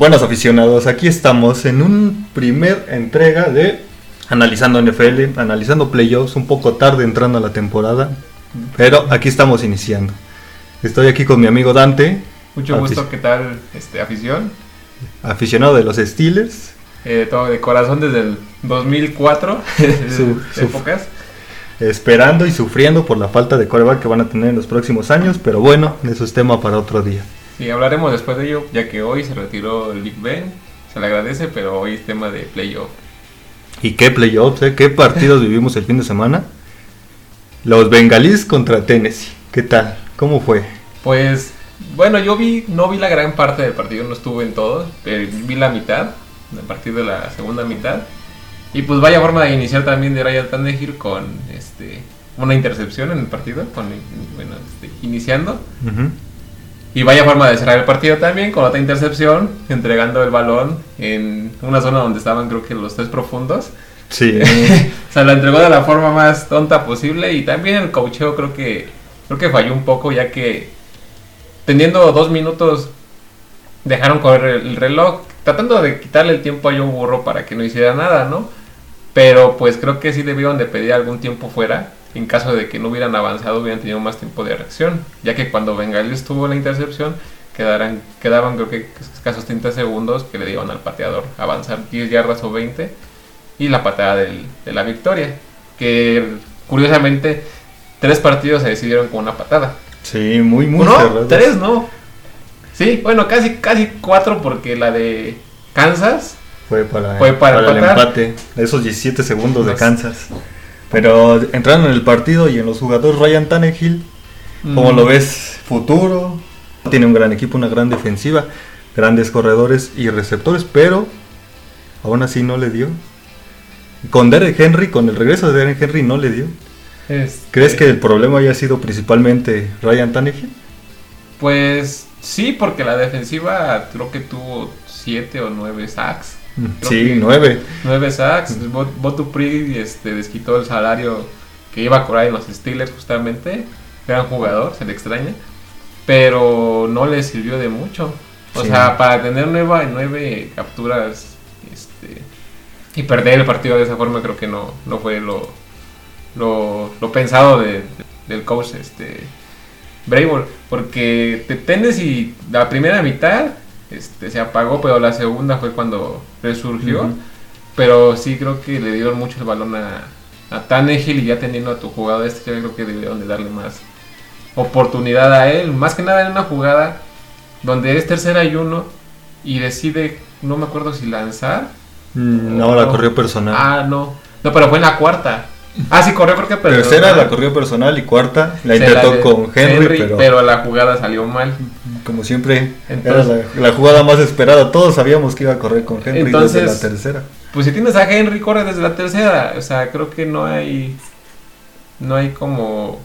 Buenos aficionados, aquí estamos en un primer entrega de analizando NFL, analizando playoffs, un poco tarde entrando a la temporada, pero aquí estamos iniciando. Estoy aquí con mi amigo Dante. Mucho gusto, ¿qué tal este, afición? Aficionado de los Steelers. Eh, todo de corazón desde el 2004, su, épocas. Esperando y sufriendo por la falta de coreback que van a tener en los próximos años, pero bueno, eso es tema para otro día. Sí, hablaremos después de ello, ya que hoy se retiró el Big Ben, se le agradece, pero hoy es tema de playoff. ¿Y qué playoffs? Eh? ¿Qué partidos vivimos el fin de semana? Los Bengalís contra Tennessee. ¿Qué tal? ¿Cómo fue? Pues, bueno, yo vi, no vi la gran parte del partido, no estuve en todo, pero vi la mitad, a partir de la segunda mitad. Y pues vaya forma de iniciar también de Ryan Tannehill con este una intercepción en el partido, con, bueno, este, iniciando. Y vaya forma de cerrar el partido también con otra intercepción, entregando el balón en una zona donde estaban creo que los tres profundos. Sí. o sea, lo entregó de la forma más tonta posible y también el coacheo creo que creo que falló un poco ya que teniendo dos minutos dejaron correr el reloj tratando de quitarle el tiempo a Joe Burro para que no hiciera nada, ¿no? Pero pues creo que sí debieron de pedir algún tiempo fuera en caso de que no hubieran avanzado, hubieran tenido más tiempo de reacción, ya que cuando Bengalis tuvo la intercepción, quedaran, quedaban creo que escasos 30 segundos que le dieron al pateador avanzar 10 yardas o 20 y la patada del, de la victoria, que curiosamente tres partidos se decidieron con una patada. Sí, muy, muy No, tres no. Sí, bueno, casi, casi cuatro porque la de Kansas fue para, el empate, esos 17 segundos de Kansas. Pero entraron en el partido y en los jugadores Ryan Tannehill, como lo mm. ves, futuro, tiene un gran equipo, una gran defensiva, grandes corredores y receptores, pero aún así no le dio. Con Derek Henry, con el regreso de Derek Henry no le dio. Este ¿Crees que el problema haya sido principalmente Ryan Tannehill? Pues sí, porque la defensiva creo que tuvo siete o nueve sacks sí, nueve. Nueve sacks. Botu este, desquitó el salario que iba a cobrar en los Steelers justamente. Gran jugador, se le extraña. Pero no le sirvió de mucho. O sea, para tener nueva, nueve capturas este, y perder el partido de esa forma creo que no, no fue lo, lo, pensado del coach este. Porque te tendes y la primera mitad este, se apagó, pero la segunda fue cuando resurgió. Pero sí creo que le dieron mucho el balón a, a Tannehill y ya teniendo a tu jugador este, yo creo que debieron de darle más oportunidad a él. Más que nada en una jugada donde es tercera y uno y decide, no me acuerdo si lanzar. Mm, no, la corrió personal. Ah, no. No, pero fue en la cuarta. Ah, sí, corrió creo que pero Tercera la corrió personal y cuarta la intentó con Henry, pero... la jugada salió mal. Como siempre, era la, jugada más esperada. Todos sabíamos que iba a correr con Henry desde la tercera. Pues si tienes a Henry, corre desde la tercera. O sea, creo que no hay. No hay como.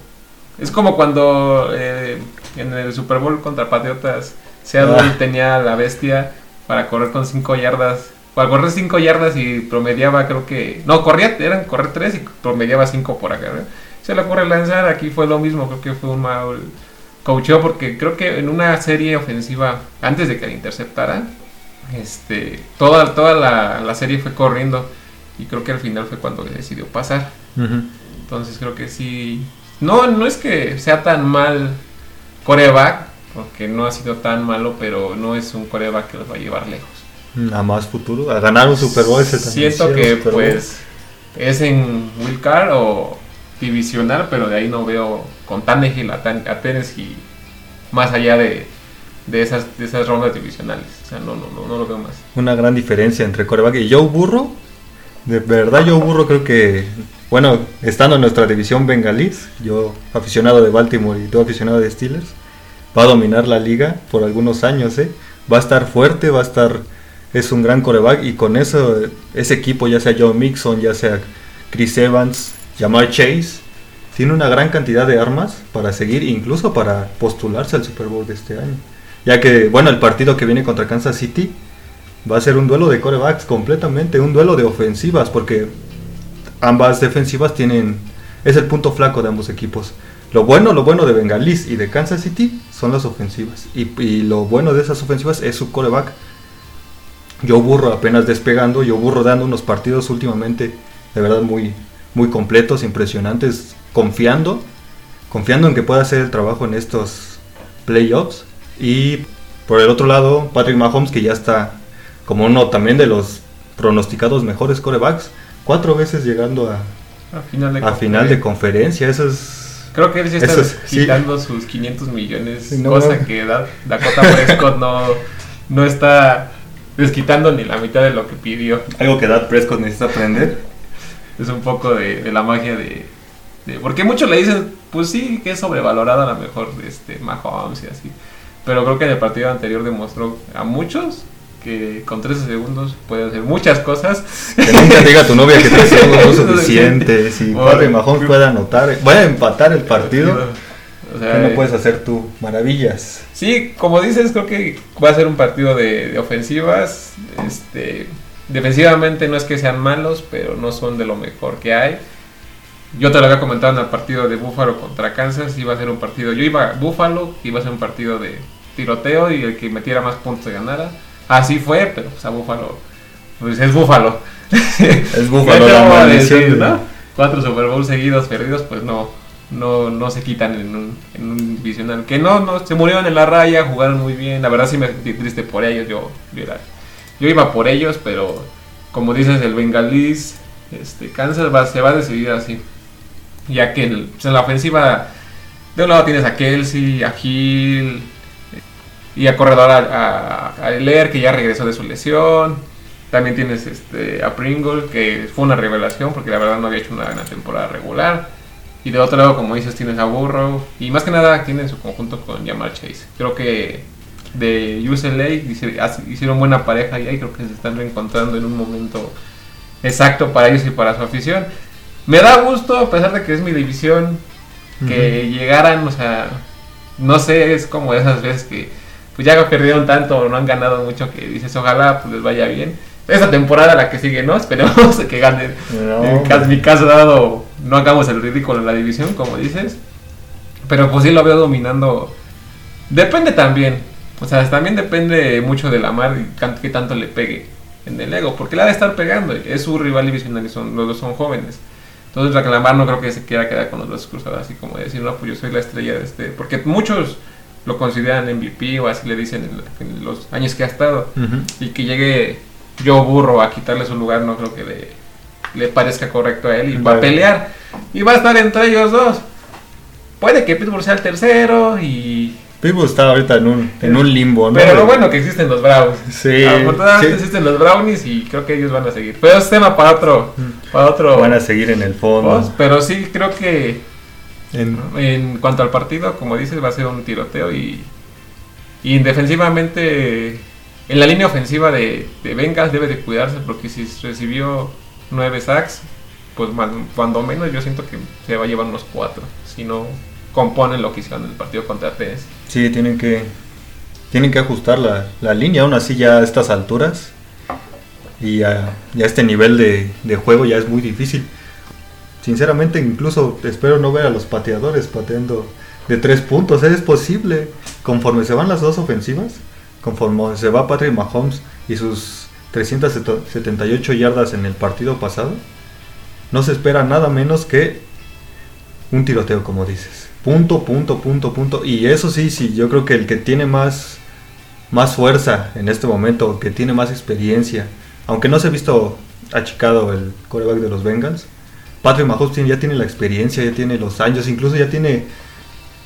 Es como cuando eh, en el Super Bowl contra Patriotas, Seattle ah. tenía la bestia para correr con 5 yardas para correr 5 yardas y promediaba, creo que. No, corría, eran correr 3 y promediaba 5 por acá. Se le ocurre lanzar, aquí fue lo mismo, creo que fue un mal coacheo porque creo que en una serie ofensiva, antes de que le interceptara, este, toda, toda la, serie fue corriendo y creo que al final fue cuando decidió pasar. Entonces creo que sí. No, no es que sea tan mal coreback, porque no ha sido tan malo, pero no es un coreback que los va a llevar lejos a más futuro, a ganar un Super Bowl ese también. Siento que pues es en Will Card o divisional, pero de ahí no veo con Tannehill a, a Tennessee más allá de, de, esas, de esas rondas divisionales. O sea, no, no, no, no lo veo más. Una gran diferencia entre coreback y Joe Burro. De verdad, Joe Burro creo que, bueno, estando en nuestra división bengalís, yo aficionado de Baltimore y tú aficionado de Steelers, va a dominar la liga por algunos años, ¿eh? Va a estar fuerte, va a estar es un gran coreback y con eso, ese equipo, ya sea Joe Mixon, ya sea Chris Evans, Jamar Chase, tiene una gran cantidad de armas para seguir, incluso para postularse al Super Bowl de este año. Ya que, bueno, el partido que viene contra Kansas City va a ser un duelo de corebacks completamente, un duelo de ofensivas, porque ambas defensivas tienen, es el punto flaco de ambos equipos. Lo bueno, lo bueno de Bengalis y de Kansas City son las ofensivas. Y, y lo bueno de esas ofensivas es su coreback Joe Burro apenas despegando, Joe Burro dando unos partidos últimamente de verdad muy, muy completos, impresionantes, confiando, confiando en que pueda hacer el trabajo en estos playoffs. Y por el otro lado, Patrick Mahomes, que ya está como uno también de los pronosticados mejores corebacks, cuatro veces llegando a, A final de, a final de conferencia. Eso es. Creo que él sí está es- sí. quitando sus 500 millones, no, cosa no. que Da- Dakota Prescott no, no está desquitando ni la mitad de lo que pidió. Algo que Dad Prescott necesita aprender. Es un poco de, de la magia de, de- Porque muchos le dicen, pues sí, que es sobrevalorada a lo mejor este, Mahomes y así. Pero creo que en el partido anterior demostró a muchos que con 13 segundos puede hacer muchas cosas. Que nunca diga tu novia que 13 segundos no es suficiente. Si Patrick Mahomes puede anotar, puede empatar el partido, O sea, ¿qué no puedes hacer tú? Maravillas. Sí, como dices, creo que va a ser un partido de, de ofensivas. Este, defensivamente no es que sean malos, pero no son de lo mejor que hay. Yo te lo había comentado en el partido de Buffalo contra Kansas, iba a ser un partido, yo iba a Buffalo, que iba a ser un partido de tiroteo y el que metiera más puntos ganara. Así fue, pero pues a Buffalo, pues es Buffalo. Es Buffalo, ¿Qué te la decir, de- no? Cuatro Super Bowl seguidos perdidos, pues no, no, no se quitan en un, en un divisional. Que no, no, se murieron en la raya, jugaron muy bien. La verdad sí me sentí triste por ellos. Yo, yo, yo iba por ellos, pero como dices, el Bengalis, este, Kansas va, se va a decidir así. Ya que en la ofensiva, de un lado tienes a Kelsey, a Hill y a corredor a, a, que ya regresó de su lesión. También tienes este, a Pringle, que fue una revelación porque la verdad no había hecho una buena temporada regular. Y de otro lado, como dices, tienes a Burrow. Y más que nada tiene en su conjunto con Jamar Chase. Creo que de UCLA hicieron buena pareja y ahí creo que se están reencontrando en un momento exacto para ellos y para su afición. Me da gusto, a pesar de que es mi división, que llegaran, o sea, no sé, es como esas veces que pues ya perdieron tanto o no han ganado mucho que dices, ojalá pues les vaya bien. Esta temporada la que sigue, ¿no? Esperemos que ganen. No, en mi caso dado, no hagamos el ridículo en la división, como dices. Pero pues sí lo veo dominando. Depende también. O sea, también depende mucho de la mar y qué tanto le pegue en el ego. Porque le ha de estar pegando. Es su rival divisional y son, los dos son jóvenes. Entonces la Calamar no creo que se quiera quedar con los brazos cruzados así como decir, no, pues yo soy la estrella de este. Porque muchos lo consideran MVP o así le dicen en, en los años que ha estado. Y que llegue yo burro a quitarle su lugar, no creo que le, le parezca correcto a él. Y va a Vale. pelear. Y va a estar entre ellos dos. Puede que Pittsburgh sea el tercero y... Pittsburgh está ahorita en un, en un limbo, ¿no? Pero lo bueno que existen los Browns. Sí, Afortunadamente sí. existen los Brownies y creo que ellos van a seguir. Pero es tema para otro... Para otro van a seguir en el fondo. post, Pero sí creo que En- en cuanto al partido, como dices, va a ser un tiroteo y, y defensivamente, en la línea ofensiva de, de Bengals debe de cuidarse porque si recibió nueve sacks, pues cuando menos yo siento que se va a llevar unos cuatro, si no componen lo que hicieron en el partido contra TS. Sí, tienen que tienen que ajustar la, la línea, aún así ya a estas alturas y a, a este nivel de, de juego ya es muy difícil. Sinceramente, incluso espero no ver a los pateadores pateando de tres puntos. Es posible, conforme se van las dos ofensivas, conforme se va Patrick Mahomes y sus 378 yardas en el partido pasado, no se espera nada menos que un tiroteo, como dices. Punto, punto, punto, punto. Y eso sí, sí, yo creo que el que tiene más, más fuerza en este momento, que tiene más experiencia, aunque no se ha visto achicado el coreback de los Bengals, Patrick Mahomes ya tiene la experiencia, ya tiene los años, incluso ya tiene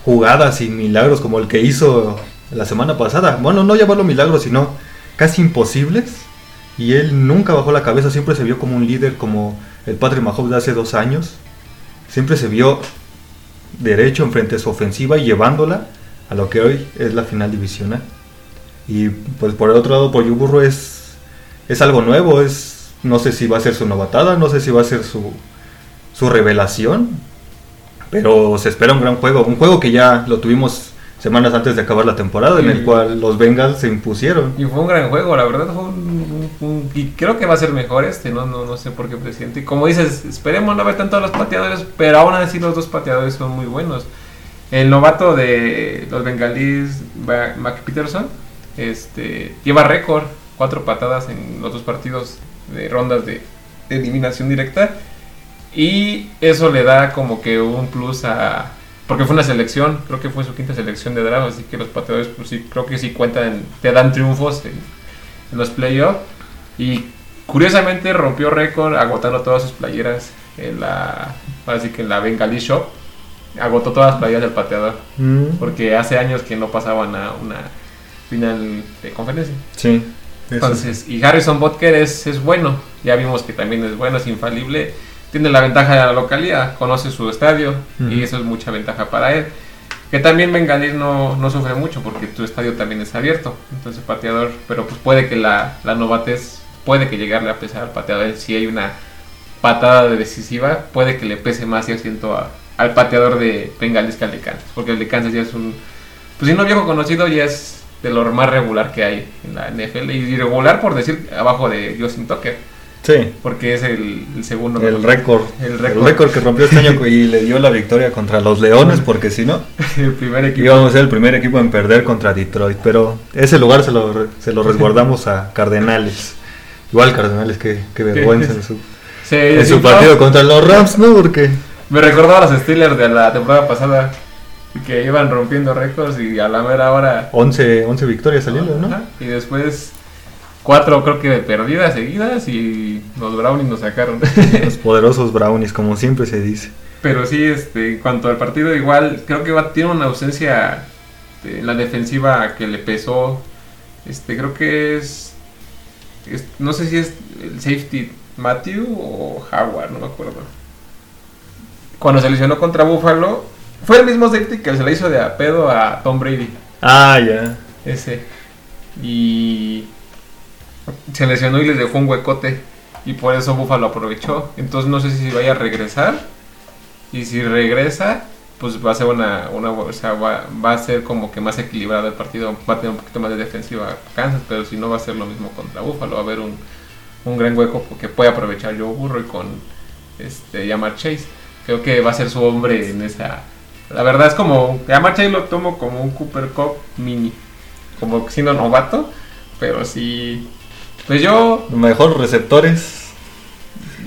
jugadas y milagros como el que hizo la semana pasada. Bueno, no llamarlo milagros, sino casi imposibles. Y él nunca bajó la cabeza, siempre se vio como un líder, como el Patrick Mahomes de hace dos años. Siempre se vio derecho enfrente de su ofensiva y llevándola a lo que hoy es la final divisional. Y pues por el otro lado, por Burro es, es algo nuevo, es no sé si va a ser su novatada, no sé si va a ser su, su revelación, pero se espera un gran juego, un juego que ya lo tuvimos semanas antes de acabar la temporada, en el cual los Bengals se impusieron. Y fue un gran juego, la verdad fue un, un- un- y creo que va a ser mejor este, no, no, no sé por qué presiento. Y como dices, esperemos no ver tanto a los pateadores, pero aún así los dos pateadores son muy buenos. El novato de los bengalíes, Mac Peterson, este, lleva récord cuatro patadas en los dos partidos de rondas de, de eliminación directa. Y eso le da como que un plus a... Porque fue una selección, creo que fue su quinta selección de draft, así que los pateadores pues sí, creo que sí cuentan, te dan triunfos en, en los playoffs. Y curiosamente rompió récord agotando todas sus playeras en la, así que en la Bengali Shop. Agotó todas las playeras del pateador. Mm, Porque hace años que no pasaban a una final de conferencia. sí. eso. Entonces, y Harrison Butker es, es bueno. Ya vimos que también es bueno, es infalible. Tiene la ventaja de la localidad, conoce su estadio Ujú. y eso es mucha ventaja para él. Que también Bengalís no, no sufre mucho porque tu estadio también es abierto. Entonces, pateador, pero pues puede que la, la novatez, puede que llegarle a pesar al pateador. Si hay una patada de decisiva, puede que le pese más, yo siento, a- al pateador de Bengalís que al de Kansas. Porque el de Kansas ya es un, pues si no viejo conocido, ya es de lo más regular que hay en la NFL. Y regular por decir abajo de Justin Tucker, Sí, porque es el, el segundo. el récord. El récord. que rompió este año y le dio la victoria contra los Leones, porque si no, el primer equipo. íbamos a ser el primer equipo en perder contra Detroit. Pero ese lugar se lo, se lo resguardamos a Cardenales. Igual Cardenales, qué, qué vergüenza en su, en su partido contra los Rams, ¿no? Porque Me recordó a los Steelers de la temporada pasada que iban rompiendo récords y a la mera hora. 11, 11 victorias salieron, ¿no? Y después cuatro creo que de perdidas seguidas y los Brownies nos sacaron. Los poderosos Brownies, como siempre se dice. Pero sí, este, en cuanto al partido, igual creo que va, tiene una ausencia de- en la defensiva que le pesó. Este, creo que es, es- no sé si es el safety Matthew o Howard, no me acuerdo. Cuando se lesionó contra Buffalo, fue el mismo safety que se le hizo de a pedo a Tom Brady. Ah, ya. Ese. Y se lesionó y les dejó un huecote. Y por eso Buffalo aprovechó. Entonces no sé si vaya a regresar. Y si regresa, pues va a ser una, una o sea, va, a ser como que más equilibrado el partido. Va a tener un poquito más de defensiva Kansas, pero si no va a ser lo mismo contra Buffalo. Va a haber un, un gran hueco porque puede aprovechar Joe Burrow y con este Yamar Chase. Creo que va a ser su hombre en esa. La verdad es como. Yamar Chase lo tomo como un Cooper Cup mini. Como siendo novato. Pero sí. Pues yo. Mejor receptores.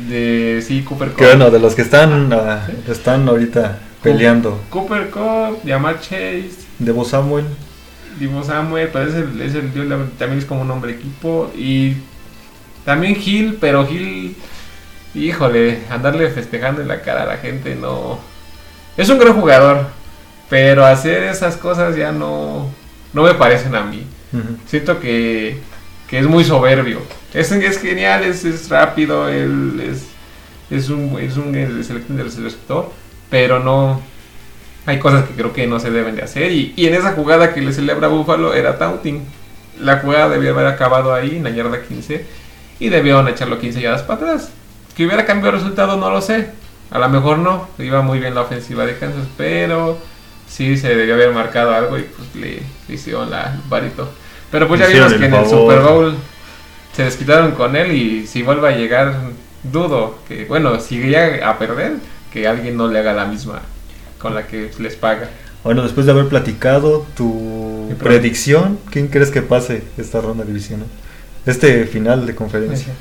De. Sí, Cooper Cup. Que bueno, de los que están, ah, están ahorita peleando. Cooper Cup, Yamar Chase, Debo Samuel. Divo Samuel, pero es el, es el- también es como un hombre equipo. Y también Gil, pero Gil, híjole, andarle festejando en la cara a la gente no. Es un gran jugador, pero hacer esas cosas ya no, no me parecen a mí. Siento que, que es muy soberbio. Es, genial, es, rápido, él es, es un, es un receptor, pero no. Hay cosas que creo que no se deben de hacer. Y, en esa jugada que le celebra Buffalo era taunting. La jugada debió haber acabado ahí, en la yarda 15, y debieron echarlo 15 yardas para atrás. Que hubiera cambiado el resultado, no lo sé. A lo mejor no, iba muy bien la ofensiva de Kansas, pero sí se debió haber marcado algo y pues le, le hicieron la varito. Pero pues ya vimos que en el. Super Bowl se desquitaron con él y si vuelve a llegar, dudo que, bueno, si llega a perder, que alguien no le haga la misma con la que les paga. Bueno, después de haber platicado tu predicción, ¿quién crees que pase esta ronda divisional? Este final de conferencia.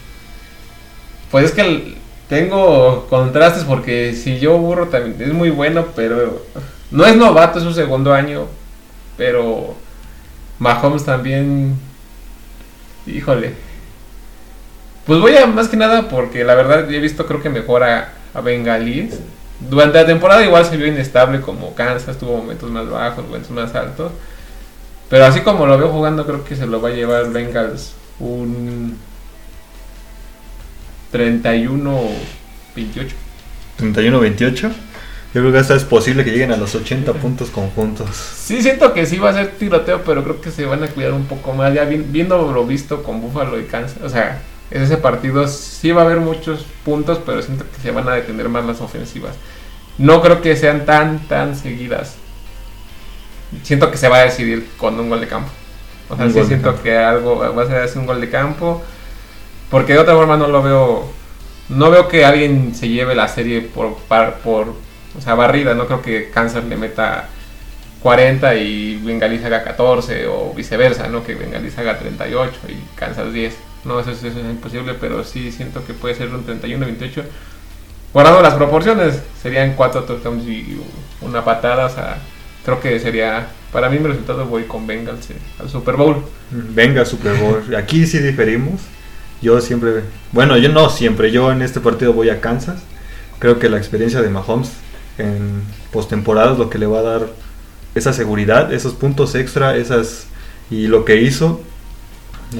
Pues es que tengo contrastes porque si yo burro también es muy bueno, pero no es novato, es su segundo año, pero Mahomes también, híjole. Pues voy a más que nada porque la verdad he visto creo que mejora a Bengalís. Durante la temporada igual se vio inestable como Kansas, tuvo momentos más bajos, momentos más altos. Pero así como lo veo jugando creo que se lo va a llevar Bengals un 31 o 28. 31-28. Yo creo que hasta es posible que lleguen a los 80 puntos conjuntos. Sí, siento que sí va a ser tiroteo, pero creo que se van a cuidar un poco más. Ya vi- viendo lo visto con Buffalo y Kansas, o sea, en ese partido sí va a haber muchos puntos, pero siento que se van a detener más las ofensivas. No creo que sean tan, tan seguidas. Siento que se va a decidir con un gol de campo. O sea, Un sí siento que algo va a ser así un gol de campo. Porque de otra forma no lo veo. No veo que alguien se lleve la serie por, par- por o sea, barrida. No creo que Kansas le meta 40 y Bengalis haga 14 o viceversa, ¿no? Que Bengalis haga 38 y Kansas 10. No, eso, es- eso es imposible, pero sí siento que puede ser un 31-28. Guardando las proporciones, serían 4 touchdowns y una patada, o sea, creo que sería, para mí mi resultado voy con Bengals eh, al Super Bowl. Venga, Super Bowl. Aquí sí diferimos. Yo siempre, bueno, yo no siempre, yo en este partido voy a Kansas. Creo que la experiencia de Mahomes en postemporada es lo que le va a dar esa seguridad, esos puntos extra, esas y lo que hizo,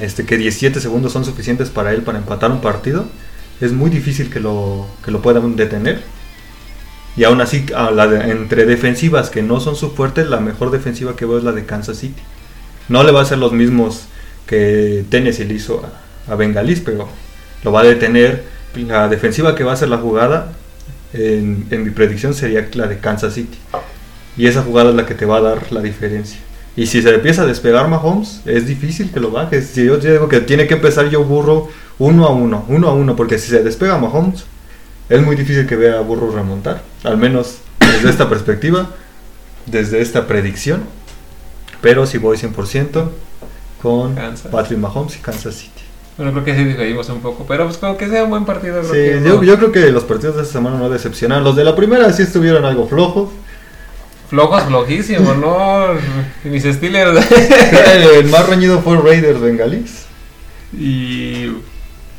este que 17 segundos son suficientes para él para empatar un partido. Es muy difícil que lo, que lo puedan detener. Y aún así, entre defensivas que no son su fuerte, la mejor defensiva que veo es la de Kansas City. No le va a hacer los mismos que Tennessee le hizo a, a Bengalis, pero lo va a detener. La defensiva que va a hacer la jugada, en, en mi predicción, sería la de Kansas City. Y esa jugada es la que te va a dar la diferencia. Y si se empieza a despegar Mahomes, es difícil que lo bajes. Si yo digo que tiene que empezar yo burro uno a uno, uno a uno, porque si se despega Mahomes, es muy difícil que vea a Burro remontar. Al menos desde esta perspectiva, desde esta predicción. Pero si voy 100% con Kansas. Patrick Mahomes y Kansas City. Bueno, creo que sí diferimos un poco, pero pues como que sea un buen partido. Creo Sí, que yo, no- yo creo que los partidos de esta semana no decepcionaron. Los de la primera sí estuvieron algo flojos. Flojos, flojísimos, ¿no? Mis Steelers. El más reñido fue Raiders Bengalis. y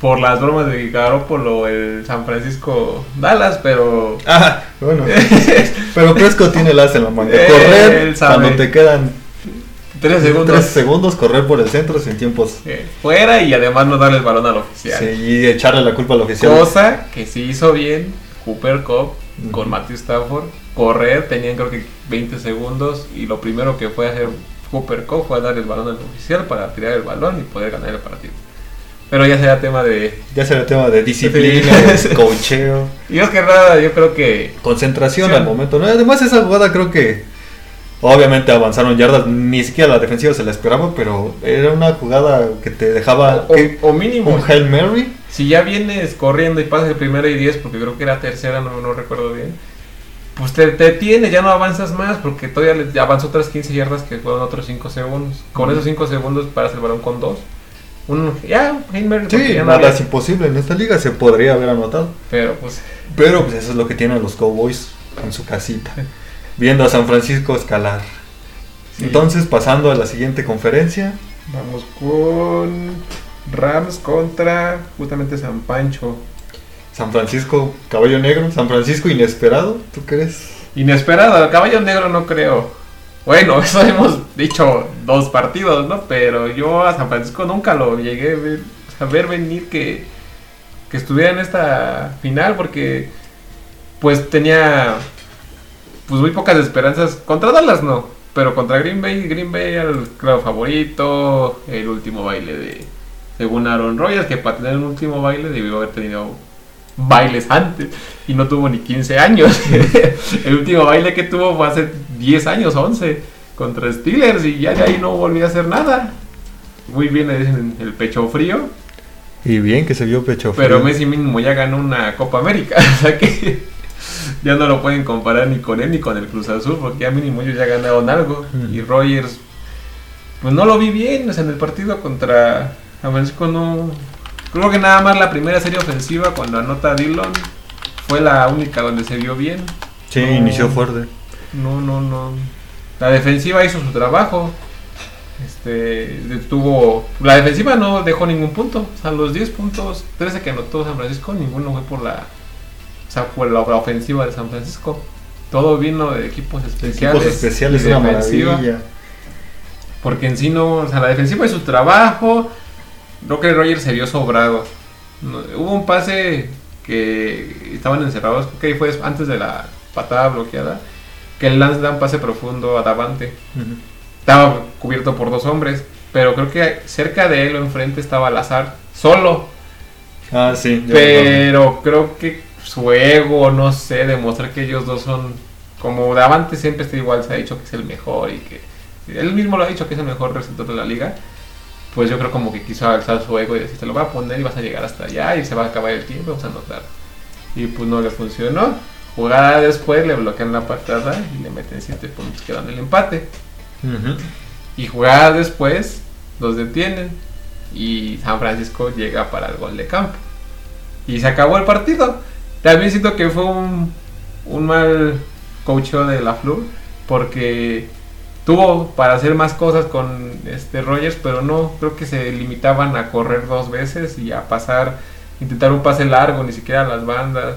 por las bromas de Garoppolo, el San Francisco Dallas, pero. Ah, bueno. Pero Prescott tiene el as en la manga. Él Correr cuando te quedan 3 segundos 3 segundos, correr por el centro sin tiempos. eh, fuera y además no darle el balón al oficial. Sí, y echarle la culpa al oficial. Cosa que sí hizo bien Cooper Cup con Matthew Stafford. Correr, tenían creo que 20 segundos y lo primero que fue hacer Cooper Cup fue dar el balón al oficial para tirar el balón y poder ganar el partido. Pero ya será tema de... Ya será tema de disciplina, de cocheo, Y es que nada, yo creo que... concentración al momento. ¿no? Además, esa jugada creo que obviamente avanzaron yardas. Ni siquiera la defensiva se la esperaba, pero era una jugada que te dejaba O, o mínimo, un Hail Mary. si ya vienes corriendo y pasas de primera y 10, porque creo que era tercera, no, no recuerdo bien, pues te, te tienes, ya no avanzas más, porque todavía le- avanzó otras 15 yardas que fueron otros 5 segundos. Con esos 5 segundos paras el balón con 2. Un, ya, Hail Mary, Sí, ya no nada había- es imposible. En esta liga se podría haber anotado. Pero pues, Pero pues eso es lo que tienen los Cowboys en su casita. Viendo a San Francisco escalar. Sí. Entonces, pasando a la siguiente conferencia. vamos con Rams contra justamente San Pancho. San Francisco, caballo negro. San Francisco inesperado. ¿Tú crees? Inesperado, caballo negro no creo. Bueno, eso hemos dicho dos partidos, ¿no? Pero yo a San Francisco nunca lo llegué a ver, a ver venir que, que estuviera en esta final porque pues tenía pues muy pocas esperanzas. Contra Dallas no, pero contra Green Bay, Green Bay era el claro favorito, el último baile de según Aaron Rodgers, que para tener un último baile debió haber tenido bailes antes y no tuvo ni 15 años. el último baile que tuvo fue hace 10 años, 11, contra Steelers y ya de ahí no volvió a hacer nada. Muy bien le dicen el pecho frío, Y bien que se vio pecho pero frío. Messi mínimo ya ganó una Copa América, o sea que ya no lo pueden comparar ni con él ni con el Cruz Azul, porque ya mínimo ellos ya ganaron algo. Y Rogers, pues no lo vi bien, o sea, en el partido contra San Francisco no... Creo que nada más la primera serie ofensiva cuando anota Dillon fue la única donde se vio bien. Sí, No. inició fuerte. No, no, no. La defensiva hizo su trabajo. Este, tuvo, la defensiva no dejó ningún punto. O sea, los 10 puntos, 13 que anotó San Francisco, ninguno fue por la, sea, por la, la ofensiva de San Francisco. Todo vino de equipos especiales. Equipos especiales, y una maravilla. Porque en sí no, o sea, la defensiva hizo su trabajo. Creo que Roger se vio sobrado. No, hubo un pase que estaban encerrados, creo que ahí fue antes de la patada bloqueada, que el Lance da un pase profundo a Davante. Estaba cubierto por dos hombres, pero creo que cerca de él o enfrente estaba Lazar, solo. Ah, sí. Pero creo que su ego, no sé, demostrar que ellos dos son como Davante siempre está igual, se ha dicho que es el mejor y que él mismo lo ha dicho que es el mejor receptor de la liga. Pues yo creo como que quiso alzar su ego y decir, te lo voy a poner y vas a llegar hasta allá y se va a acabar el tiempo, vamos a anotar. Y pues no le funcionó. Jugada después le bloquean la patada y le meten 7 puntos quedando el empate. Y jugada después los detienen y San Francisco llega para el gol de campo. Y se acabó el partido. También siento que fue un, un mal coacheo de la Flur porque tuvo para hacer más cosas con este Rogers, pero no, creo que se limitaban a correr dos veces y a pasar, intentar un pase largo, ni siquiera a las bandas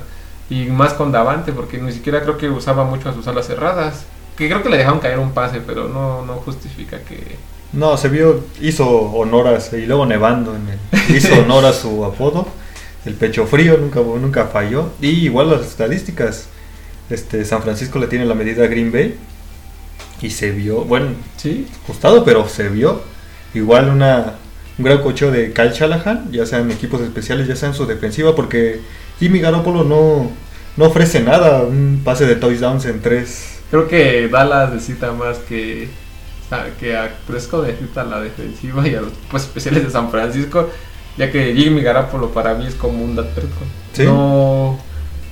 y más con Davante, porque ni siquiera creo que usaba mucho a sus alas cerradas. Que creo que le dejaron caer un pase, pero no, no justifica que, No, se vio, hizo honor a, y luego nevando, en el- hizo honor a su apodo, el pecho frío, nunca, nunca falló. Y igual las estadísticas, este, San Francisco le tiene la medida a Green Bay y se vio, bueno, sí, ajustado, pero se vio. Igual una, un gran cocheo de Kyle Shanahan, ya sea en equipos especiales, ya sea en su defensiva, porque Jimmy Garoppolo no, no ofrece nada, un pase de touchdowns en tres. creo que Dallas necesita más que, que a Prescott necesita la defensiva y a los equipos especiales de San Francisco, ya que Jimmy Garapolo para mí es como un Dak Prescott. Sí. No,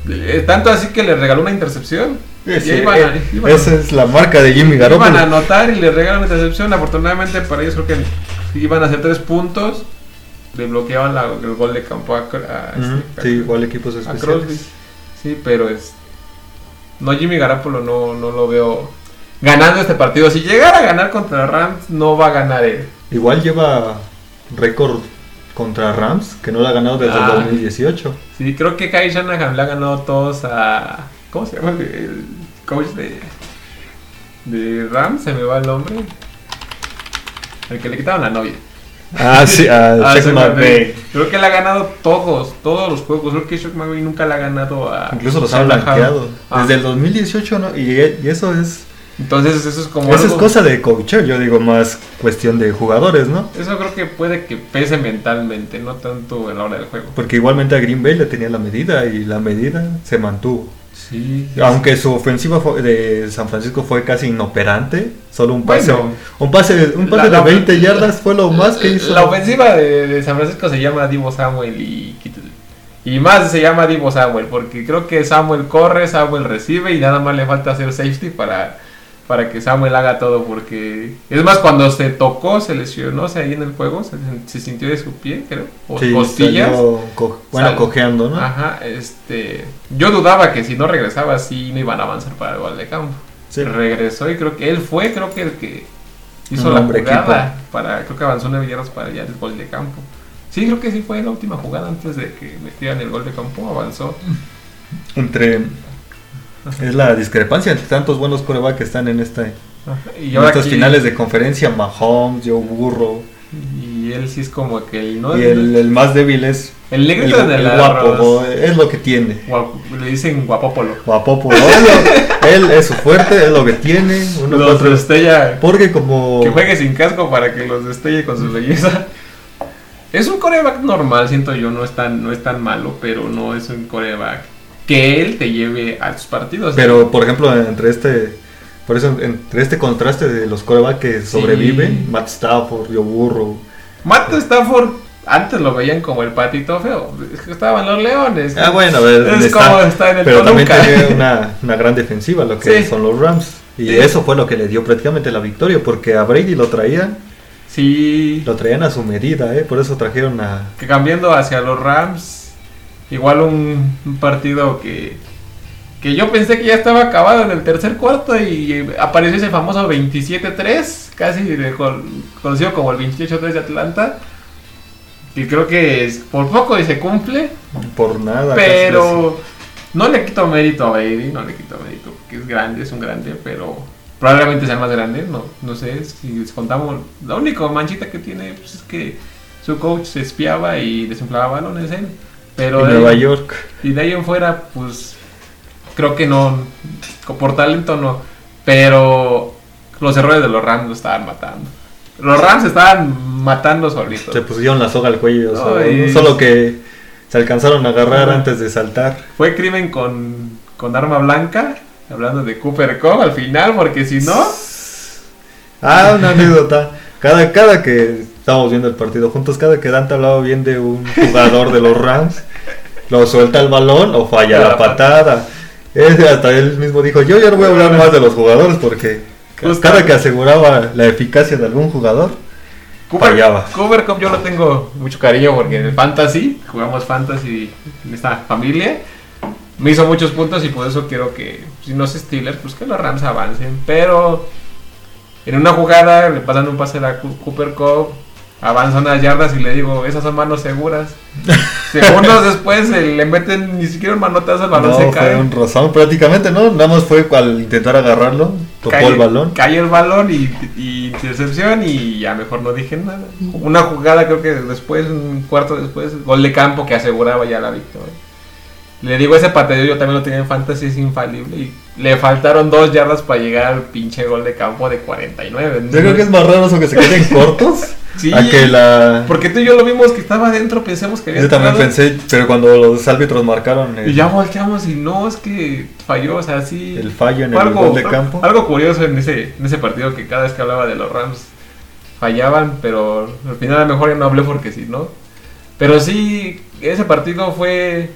eh, tanto así que le regaló una intercepción. Sí, iban a- eh, iban a- esa es la marca de Jimmy Iban a Garoppolo. anotar y le regalan una intercepción. Afortunadamente para ellos creo que iban a hacer tres puntos. Le bloqueaban la- el gol de campo a, este, Sí, igual equipos a especiales. Crosby. Sí, pero es. No, Jimmy Garapolo no, no lo veo ganando este partido. Si llegara a ganar contra Rams, no va a ganar él. Igual lleva récord contra Rams, que no lo ha ganado desde Ah. el 2018. Sí, creo que Kai Shanahan le ha ganado todos a. ¿Cómo se llama el, coach de. de Rams? Se me va el nombre. El que le quitaron la novia. Ah, sí, a Ah, Sean McVay. Creo que le ha ganado todos, todos los juegos. Creo que Shock McVay nunca le ha ganado a. Incluso los Shanahan. blanqueado. Ah. Desde el 2018, ¿no? Y, y eso es. Entonces, eso es como. Eso es algo- cosa de coacheo, yo digo más cuestión de jugadores, ¿no? Eso creo que puede que pese mentalmente, no tanto a la hora del juego. Porque igualmente a Green Bay le tenía la medida y la medida se mantuvo. Sí. Aunque su ofensiva de San Francisco fue casi inoperante, solo un pase, Bueno. un pase, un pase La- la- de 20 yardas fue lo más que hizo. La ofensiva de, de San Francisco se llama Divo Samuel y y más se llama Divo Samuel porque creo que Samuel corre, Samuel recibe y nada más le falta hacer safety para para que Samuel haga todo porque es más cuando se tocó, se lesionó, o sea, ahí en el juego se, se sintió de su pie, creo, o Sí, costillas. salió co- bueno, Sal- cojeando, ¿no? Ajá, este, yo dudaba que si no regresaba así no iban a avanzar para el gol de campo. Sí. Regresó y creo que él fue, creo que el que hizo Un la jugada para, creo que avanzó nueve yardas para ya el gol de campo. Sí, creo que sí fue la última jugada antes de que metieran el gol de campo, avanzó. Entre es la discrepancia entre tantos buenos corebacks que están en esta Y en estas aquí- finales de conferencia, Mahomes, Joe Burrow Y él sí es como que el no y el, el más débil es el el, negrito en el, el guapo, es lo que tiene. Guapo- le dicen guapópolo. Guapopo, ¿no? él es su fuerte, es lo que tiene. Uno Los cuatro- destella. porque como Que juegue sin casco para que los destelle con su belleza. Es un coreback normal, siento yo, no es tan, no es tan malo, pero no es un coreback que él te lleve a tus partidos. Pero, por ejemplo, entre este. Por eso, entre este contraste de los corebacks que sobreviven, Matt Stafford, Joe Burrow. Matt Stafford, antes lo veían como el patito feo. Es que estaban los leones. Ah, bueno, a ver, Es está- como está en el pero también Toluca. tiene una, una gran defensiva, lo que Sí. son los Rams. Y Sí. eso fue lo que le dio prácticamente la victoria, porque a Brady lo traían, Sí, lo traían a su medida, ¿eh? por eso trajeron a. que cambiando hacia los Rams, igual un, un partido que, que yo pensé que ya estaba acabado en el tercer cuarto y apareció ese famoso 27-3, casi conocido como el 28-3 de Atlanta. Y creo que es- por poco y se cumple, Por nada. pero no le quito mérito a Brady, no le quito mérito, porque es grande, es un grande, pero probablemente sea el más grande, no, no sé, si contamos, la única manchita que tiene pues, es que su coach se espiaba y desinflaba balones él. Pero Y de Nueva ahí- York. y de ahí en fuera, pues creo que no, por talento no, pero los errores de los Rams lo estaban matando. Los Rams estaban matando solitos. Se pusieron la soga al cuello, o sea, Ay. solo que se alcanzaron a agarrar antes de saltar. Fue crimen con, con arma blanca, hablando de Cooper Cup al final, porque si no, Ah, una anécdota. Cada, cada que estábamos viendo el partido juntos, cada que Dante hablaba bien de un jugador de los Rams, lo suelta el balón o falla la patada. Ese hasta él mismo dijo, yo ya no voy a hablar más de los jugadores porque cada que aseguraba la eficacia de algún jugador, Cooper, Fallaba. Cooper Cup yo lo tengo mucho cariño porque en el Fantasy, jugamos Fantasy en esta familia, me hizo muchos puntos y por eso quiero que, si no es Steelers, pues que los Rams avancen. Pero en una jugada le pasan un pase a Cooper Cup, avanza unas yardas y le digo, esas son manos seguras. Segundos después eh, le meten ni siquiera un manotazo, el balón no se fue cae. un rozón prácticamente, ¿no? Nada más fue al intentar agarrarlo, tocó Cae- el balón. Cae el balón y, y intercepción y ya mejor no dije nada. Una jugada creo que después, un cuarto después, gol de campo que aseguraba ya la victoria. Le digo, ese pateo yo también lo tenía en fantasy, es infalible. Y le faltaron dos yardas para llegar al pinche gol de campo de 49. Yo creo que es más raro eso que se queden cortos Sí. a que la... Porque tú y yo lo vimos que estaba adentro, pensemos que había Yo también entrado, pensé, pero cuando los árbitros marcaron el, Y ya volteamos y no, es que falló, o sea, sí. el fallo en el algo, gol de campo, algo curioso en ese, en ese partido que cada vez que hablaba de los Rams fallaban, pero al final a lo mejor ya no hablé porque sí, ¿no? Pero sí, ese partido fue.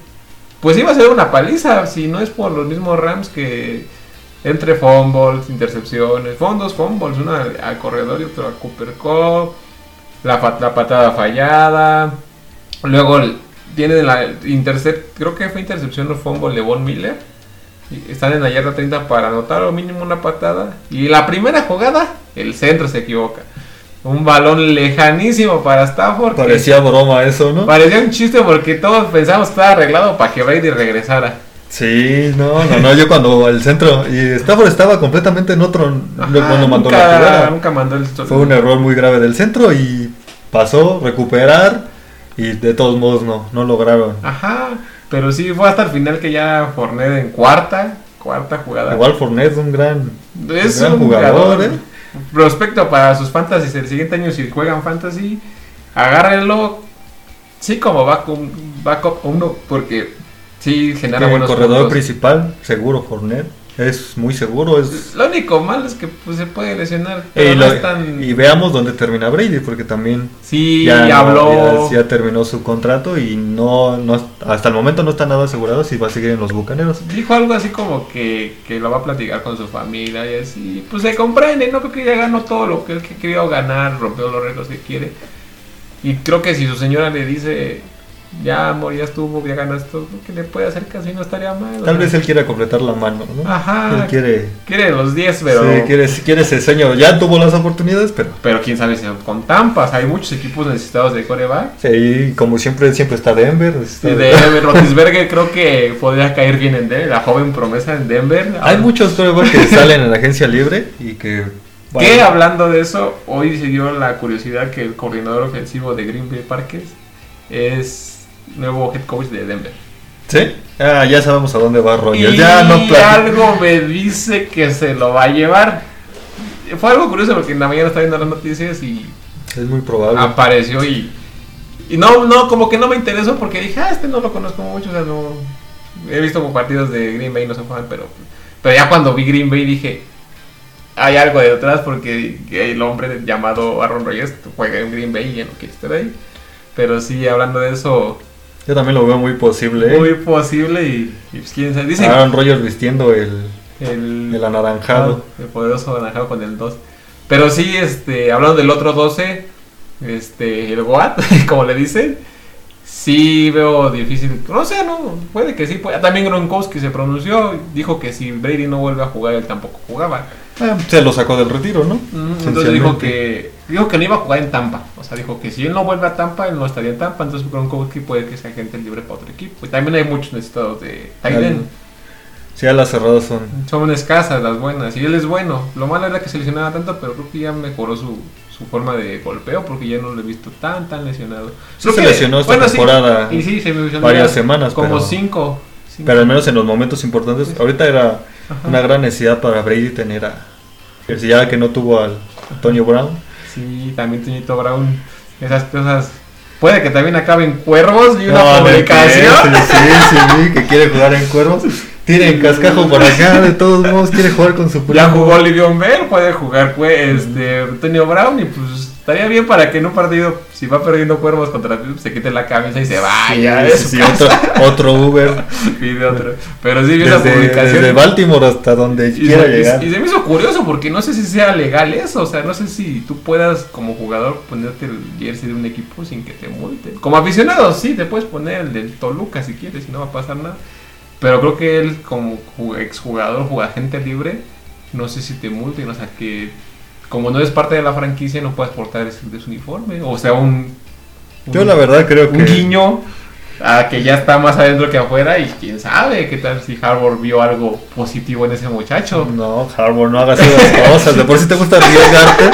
Pues iba a ser una paliza, si no es por los mismos Rams que entre fumbles, intercepciones, fueron dos fumbles, una al corredor y otro a Cooper Cup, la, la patada fallada, luego tienen la intercept, creo que fue intercepción o fumble de Von Miller. Están en la yarda 30 para anotar o mínimo una patada. Y la primera jugada, el centro se equivoca. Un balón lejanísimo para Stafford. parecía broma eso, ¿no? parecía un chiste porque todos pensábamos que estaba arreglado para que Brady regresara. Sí, no, no, no, yo cuando el centro, y Stafford estaba completamente en otro, Ajá, cuando mandó la jugada. nunca mandó el Fue un error muy grave del centro y pasó, recuperar y de todos modos no, no lograron. Ajá, pero sí fue hasta el final que ya Fournette en cuarta, cuarta jugada. Igual Fournette es un gran, es gran un jugador, jugador, ¿eh? prospecto para sus fantasies el siguiente año si juegan fantasy agárrenlo sí como backup, backup uno porque sí genera el buenos corredor puntos. principal, seguro Fournette, es muy seguro, es... lo único malo es que pues, se puede lesionar pero Y, no lo- es tan y veamos dónde termina Brady, porque también sí ya, habló ya, ya terminó su contrato y no, no hasta el momento no está nada asegurado si va a seguir en los Bucaneros. dijo algo así como que, que lo va a platicar con su familia y así pues se comprende no creo que ya ganó todo lo que él que quería ganar rompió los récords que quiere y creo que si su señora le dice ya amor ya estuvo ya ganaste todo creo que le puede hacer casi no estaría mal Tal vez él quiera completar la mano, ¿no? Ajá. Él quiere, Quiere los 10, pero. sí, quiere, quiere ese sueño. Ya tuvo las oportunidades, pero Pero quién sabe si con Tampas. Hay muchos equipos necesitados de coreback. sí, como siempre, siempre está Denver. está- Y de Rotisberger creo que podría caer bien en Denver. La joven promesa en Denver. Hay muchos corebacks que salen en la agencia libre y que... Que hablando de eso, hoy se dio la curiosidad que el coordinador ofensivo de Green Bay Packers es nuevo head coach de Denver. ¿Sí? Ah, ya sabemos a dónde va Rogers. y Ya no algo me dice que se lo va a llevar. Fue algo curioso porque en la mañana estaba viendo las noticias y Es muy probable. apareció y y no no como que no me interesó porque dije ah este no lo conozco mucho o sea no he visto como partidos de Green Bay no soy fan pero pero ya cuando vi Green Bay dije hay algo detrás porque el hombre llamado Aaron Rodgers juega en Green Bay y ya no quiere estar ahí pero sí hablando de eso Yo también lo veo muy posible. ¿eh? muy posible y, y pues, quién sabe dicen Aaron Rodgers vistiendo el, el, el anaranjado. el poderoso anaranjado con el 2. Pero sí, este, hablando del otro 12, este, el Goat, como le dicen, sí veo difícil. No sé, no, puede que sí. puede- También Gronkowski se pronunció, dijo que si Brady no vuelve a jugar, él tampoco jugaba. Ah, se lo sacó del retiro, ¿no? Entonces dijo que, dijo que no iba a jugar en Tampa. O sea, dijo que si él no vuelve a Tampa, él no estaría en Tampa. Entonces Gronkowski puede que sea gente libre para otro equipo. Y también hay muchos necesitados de end. Sí, a las cerradas son. Son escasas las buenas y él es bueno. Lo malo era que se lesionaba tanto, pero creo que ya mejoró su, su forma de golpeo porque ya no lo he visto tan tan lesionado. Sí se lesionó esta bueno, sí, temporada y sí, se me lesionó varias semanas, Como pero- cinco. cinco. Pero al menos en los momentos importantes. Ahorita era Ajá. una gran necesidad para Brady tener a. Ya que no tuvo al Antonio Brown. Sí, también Toñito Brown. Esas cosas. Puede que también acaben cuervos y una No, publicación. Sí, sí, sí, que quiere jugar en cuervos. Tiene cascajo por acá, de todos modos quiere jugar con su primo. Ya jugó Livion Bell, puede jugar pues, este, Antonio Brown y pues Estaría bien para que en un partido, si va perdiendo cuervos contra se quite la camisa y se vaya. Sí, otro, otro Uber. Pide otro. Pero sí vi Desde, publicación. desde Baltimore hasta donde Y quiera se, llegar. y se me hizo curioso porque no sé si sea legal eso, o sea, no sé si tú puedas como jugador ponerte el jersey de un equipo sin que te multen. Como aficionado, sí, te puedes poner el del Toluca si quieres y no va a pasar nada. Pero creo que él como ju- exjugador, agente libre, no sé si te multen, o sea que como no eres parte de la franquicia no puedes portar ese, uniforme, o sea, un... Yo la verdad creo que... un guiño a que ya está más adentro que afuera y quién sabe qué tal si Harvard vio algo positivo en ese muchacho. No, Harbour, no hagas esas cosas. De por sí te gusta arriesgarte.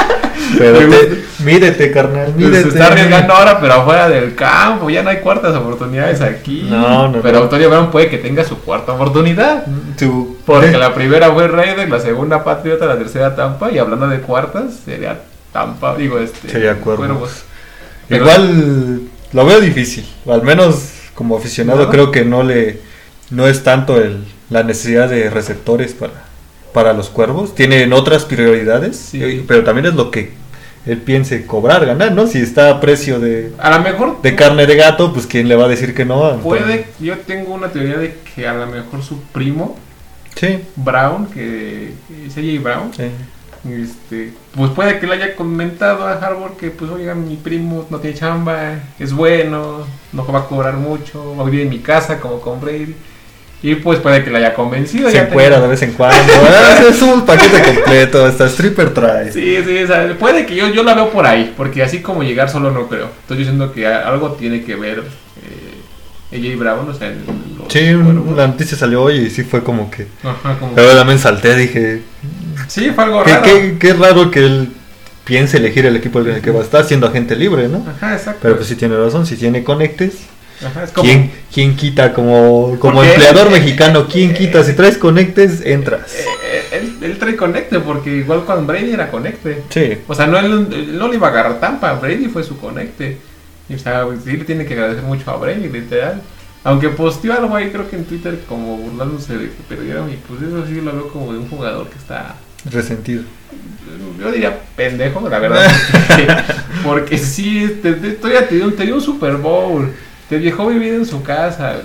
Pero Me te, mídete, carnal, mídete. se está arriesgando ahora, pero afuera del campo. Ya no hay cuartas oportunidades aquí. No, no, pero no. Antonio Brown puede que tenga su cuarta oportunidad. Tu- Porque eh, la primera fue Raiders, la segunda Patriota, la tercera Tampa. Y hablando de cuartas, sería Tampa. Digo, este. Sería Cuervos. Pero- Igual lo veo difícil. Al menos como aficionado ¿No? creo que no le no es tanto el, la necesidad de receptores para, para los cuervos. Tienen otras prioridades, Sí. pero también es lo que él piense cobrar, ganar, ¿no? Si está a precio de, A lo mejor de carne de gato, pues quién le va a decir que no. puede. Yo tengo una teoría de que a lo mejor su primo, Sí. Brown, que AJ Brown, sí. Este, pues puede que le haya comentado a Harvard que, pues, oiga, mi primo no tiene chamba, es bueno, no va a cobrar mucho, va a vivir en mi casa como con Brady. Y pues puede que le haya convencido. Se encuera de vez en cuando. Es un paquete completo. Hasta stripper trae. Sí, sí, o sea, puede que yo, yo la veo por ahí, porque así como llegar solo no creo. Estoy diciendo que algo tiene que ver AJ Brown, o sea, el- Sí, cuervos. la noticia salió hoy y sí fue como que. Ajá, como- Pero también salté, dije. Sí, fue algo raro. qué- qué raro que él piense elegir el equipo en el que va a estar siendo agente libre, ¿no? Ajá, exacto. Pero pues sí tiene razón, si tiene conectes, Ajá, es como- ¿quién, quién quita como, como Porque- empleador mexicano? ¿Quién quita? Si traes conectes, entras. Eh, eh, él, él trae conecte, porque igual con Brady era conecte. Sí, O sea, no, él no le iba a agarrar Tampa, Brady fue su conecte. Y, o sea, sí le tiene que agradecer mucho a Brady, literal. Aunque posteó algo ahí, creo que en Twitter, como burlándose de que perdieron. Y pues eso sí lo veo como de un jugador que está, resentido. yo diría pendejo, la verdad. porque, porque sí, te, te, todavía te dio, te dio un Super Bowl, te dejó vivir en su casa,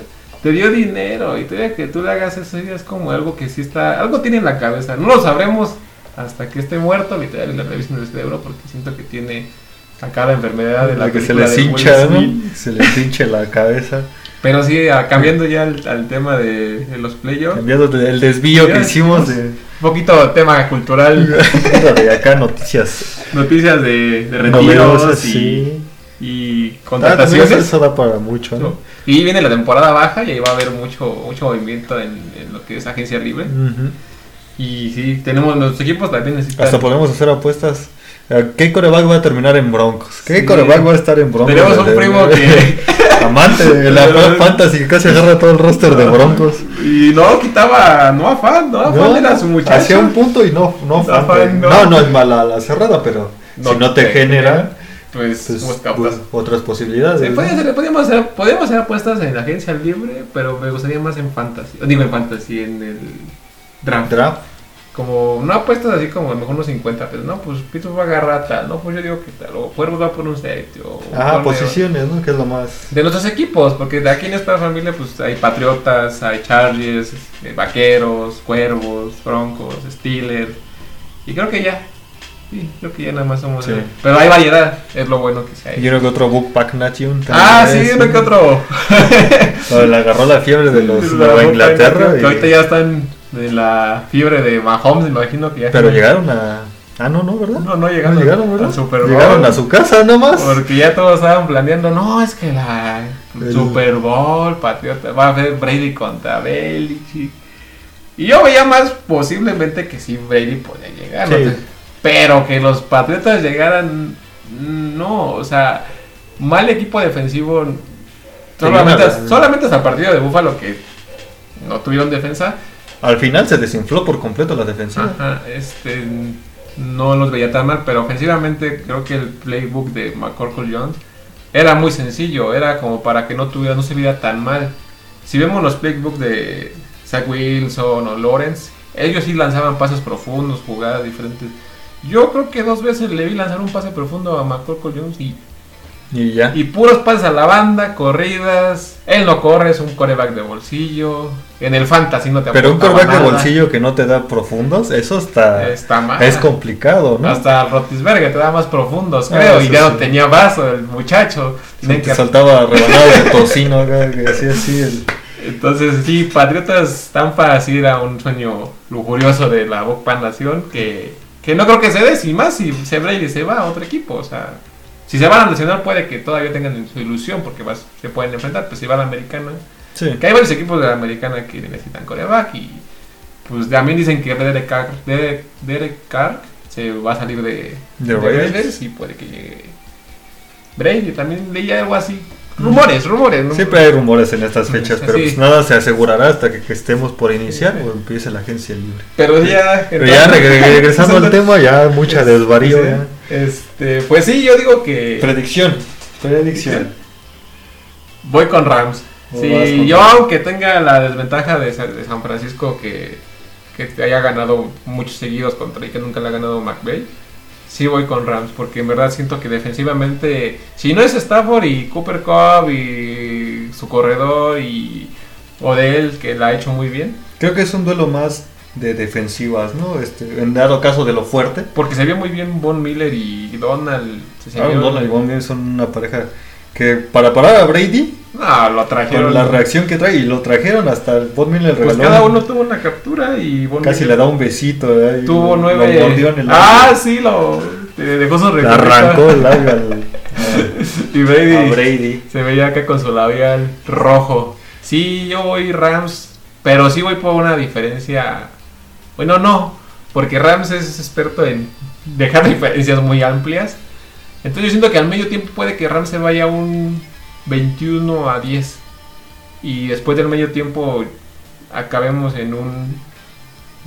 te dio dinero. Y todavía que tú le hagas eso, ya es como algo que sí está, algo tiene en la cabeza. No lo sabremos hasta que esté muerto, literal, y le revisen el cerebro, porque siento que tiene acá la enfermedad de la que se les hincha, ¿no? Se les hincha la cabeza. Pero sí, a- cambiando ya al, al tema de, de los playoffs, un Cambiando el desvío Ya que hicimos de, poquito tema cultural, de acá, noticias noticias de, de retiros y, sí. y Ah, contrataciones. eso da para mucho, ¿no? Y viene la temporada baja y ahí va a haber mucho mucho movimiento en, en lo que es agencia libre. Ujú. Y sí, tenemos los equipos también necesitan. Hasta podemos hacer apuestas. ¿Qué coreback va a terminar en Broncos? ¿Qué Sí. coreback va a estar en Broncos? Tenemos un De- primo que. Amante de la fantasy que casi agarra todo el roster de Broncos. Y no quitaba. No afán, no afán era su muchacho. Hacía un punto y no, no, No, fan, fan, no. no. no, es mala la cerrada, pero si no te genera, Pues, pues, busca pues, otras posibilidades. Sí, ¿no? podemos, hacer, podemos hacer apuestas en la agencia libre, pero me gustaría más en fantasy. Digo en fantasy, en el draft. Draft. Como, no apuestas así como a lo mejor unos 50, pero no, pues Pito va a agarrar tal, no, pues yo digo que tal, o Cuervos va por un safety, o Ajá, posiciones, ¿no? Que es lo más. De nuestros equipos, porque de aquí en esta familia pues hay Patriotas, hay Chargers, eh, Vaqueros, Cuervos, Broncos, Steelers, y creo que ya, sí, creo que ya nada más somos... Sí. Pero hay variedad, es lo bueno que se Y hay. uno que otro Book Pack Nation. Ah, sí, es, uno que otro. Le agarró la fiebre de los Nueva Boca Inglaterra. Que y- ahorita ya están de la fiebre de Mahomes, me imagino que ya... Pero llegaron a. Ah, no, no, ¿verdad? No, no llegaron, llegaron, ¿verdad? al Super Bowl. Llegaron a su casa nomás. Porque ya todos estaban planeando, no, es que la El- Super Bowl, Patriota, va a ver Brady contra Belichick. Y yo veía más posiblemente que sí Brady podía llegar, ¿no? Pero que los Patriotas llegaran, no, o sea, mal equipo defensivo, solamente, solamente hasta el partido de Buffalo que no tuvieron defensa, Al final se desinfló por completo la defensiva. Ajá, este, no los veía tan mal, pero ofensivamente creo que el playbook de McCorkle Jones era muy sencillo, era como para que no tuviera, no se viera tan mal. Si vemos los playbooks de Zach Wilson o Lawrence, ellos sí lanzaban pases profundos, jugadas diferentes. Yo creo que dos veces le vi lanzar un pase profundo a McCorkle Jones y, Y ya. y puros pases a la banda, corridas. Él no corre, es un coreback de bolsillo. En el fantasy no te Pero un coreback de bolsillo que no te da profundos, eso está, Está mal. es complicado, ¿no? Hasta Rotisberger te da más profundos, Ah, creo. y ya sí. no tenía vaso el muchacho. Te que- saltaba rebanado de tocino, acá, que decía así. el- Entonces, sí, Patriotas Tampa sí era un sueño lujurioso de la Pan Nación que, que no creo que se dé, sin más si se Brady se va a otro equipo. O sea, si se van a lesionar puede que todavía tengan su ilusión porque vas- se pueden enfrentar, pues si va a la americana. Sí. Que hay varios equipos de la americana que necesitan coreback y pues también dicen que Derek Carr, Derek, Derek Carr se va a salir de, De Raiders. y puede que llegue Brady. También leía algo así. Rumores, rumores. ¿no? Siempre hay rumores en estas fechas, Sí. pero pues nada se asegurará hasta que, que estemos por iniciar o empiece la agencia libre. Pero ya, Pero ya regre- regresando al tema, ya mucha desvarío. Ya. Este, pues sí, yo digo que Predicción. Predicción. voy con Rams. O Sí, con yo Rams. aunque tenga la desventaja de, de San Francisco que, que haya ganado muchos seguidos contra y que nunca le ha ganado McVay, sí voy con Rams porque en verdad siento que defensivamente, si no es Stafford y Cooper Cup y su corredor y Odell que la ha hecho muy bien, Creo que es un duelo más de defensivas, ¿no? Este, en dado caso de lo fuerte. porque se vio muy bien Von Miller y Donald. Se Aaron vio- Donald y Von Miller son una pareja que para parar a Brady, No, lo trajeron. con la reacción que trae, y lo trajeron hasta Von Miller Pues regaló. cada uno tuvo una captura y Von Casi Miller le da un besito. tuvo lo- nueve. Lo en el ah, sí, lo dejó su Le arrancó el labio al- Y Brady, Brady. se veía acá con su labial rojo. Sí, yo voy Rams, pero sí voy por una diferencia. Bueno, no, porque Rams es experto en dejar diferencias muy amplias. Entonces yo siento que al medio tiempo puede que Rams se vaya un 21 a 10. Y después del medio tiempo acabemos en un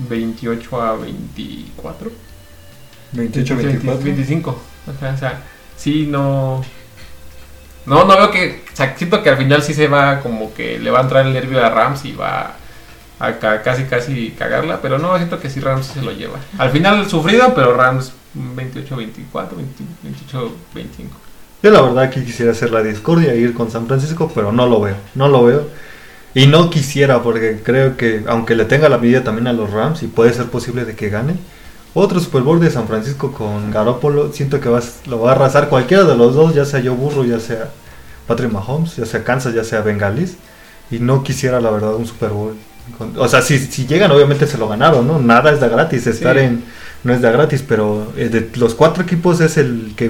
28 a 24. 28, 24. 25. Ajá, o sea, sí, no. No, no veo que. O sea, siento que al final sí se va como que le va a entrar el nervio a Rams y va casi casi cagarla. Pero no, siento que sí Rams se lo lleva. Al final sufrido, pero Rams 28, 24, 20 28, 25. Yo la verdad que quisiera hacer la discordia e ir con San Francisco, pero no lo veo, no lo veo. Y no quisiera porque creo que aunque le tenga la medida también a los Rams y puede ser posible de que gane, otro Super Bowl de San Francisco con Garoppolo, siento que vas, lo va a arrasar cualquiera de los dos, ya sea Joe Burro, ya sea Patrick Mahomes, ya sea Kansas, ya sea Bengalis. Y no quisiera la verdad un Super Bowl. O sea, si, si llegan obviamente se lo ganaron, ¿no? Nada es de gratis, estar Sí. en... No es de gratis, pero eh, de los cuatro equipos es el que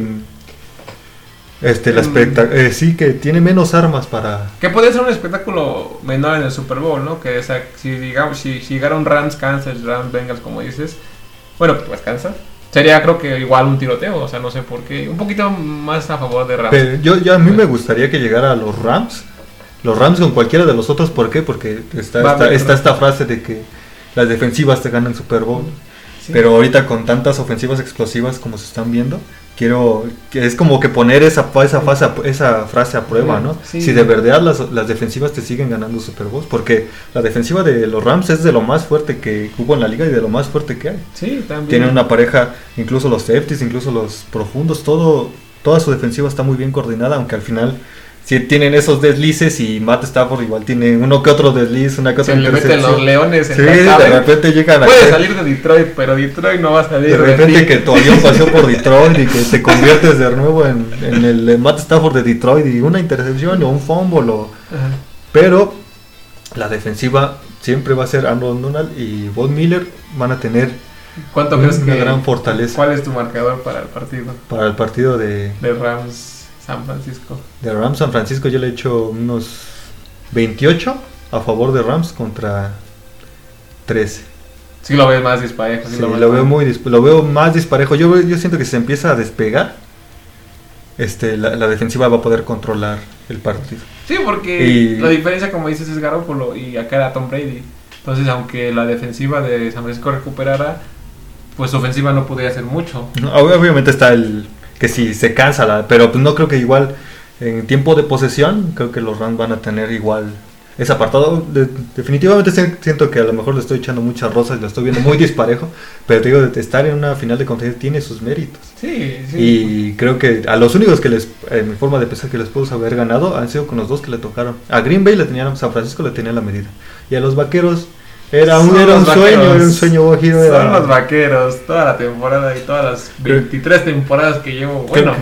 este, la Mm. eh, sí, que tiene menos armas para... Que puede ser un espectáculo menor en el Super Bowl, ¿no? Que o sea, si, digamos, si, si llegaron Rams, Kansas, Rams, Bengals, como dices, bueno, pues Kansas, sería creo que igual un tiroteo, o sea, no sé por qué, un poquito más a favor de Rams. Pero yo, yo a mí me gustaría que llegara a los Rams. Los Rams con cualquiera de los otros, ¿por qué? Porque está, esta frase de que las defensivas te ganan Super Bowl. Sí. Pero ahorita con tantas ofensivas explosivas como se están viendo, quiero que es como que poner esa, esa, fase, esa frase a prueba, ¿no? Sí. Si de verdad las, las defensivas te siguen ganando Super Bowls, porque la defensiva de los Rams es de lo más fuerte que hubo en la liga y de lo más fuerte que hay. Sí, también. Tienen una pareja, incluso los safeties, incluso los profundos, todo, toda su defensiva está muy bien coordinada, aunque al final sí tienen esos deslices y Matt Stafford igual tiene uno que otro desliz, una que Se otra le meten los leones en Sí, la de repente llegan a Puede salir de Detroit, pero Detroit no va a salir de repente ti. que tu avión pasó por Detroit y que te conviertes de nuevo en, en el Matt Stafford de Detroit y una intercepción o un fumble o- pero la defensiva siempre va a ser Aaron Donald y Von Miller van a tener ¿Cuánto una crees que gran fortaleza. ¿Cuál es tu marcador para el partido para el partido de, de Rams San Francisco? de Rams San Francisco yo le he hecho unos 28 a favor de Rams contra 13 Sí lo ves más disparejo. sí Sí, lo, veo más- muy lo veo más disparejo yo, veo- yo siento que si se empieza a despegar este la, la defensiva va a poder controlar el partido Sí, porque Y- la diferencia, como dices, es Garoppolo y acá era Tom Brady. Entonces, aunque la defensiva de San Francisco recuperara, pues su ofensiva no podía hacer mucho. No, Obviamente está el que si se cansa, la, pero pues no creo que igual en tiempo de posesión, creo que los Rams van a tener igual ese apartado. De- definitivamente siento que a lo mejor le estoy echando muchas rosas, lo estoy viendo muy disparejo, pero te digo, de estar en una final de conferencia tiene sus méritos. Sí, sí. Y creo que a los únicos que les, en mi forma de pensar que les pudo haber ganado han sido con los dos que le tocaron. A Green Bay le tenían, San Francisco le tenía la medida. Y a los vaqueros era un, era un sueño, vaqueros. era un sueño guajiro. Son era- los vaqueros, toda la temporada y todas las 23 temporadas que llevo, bueno,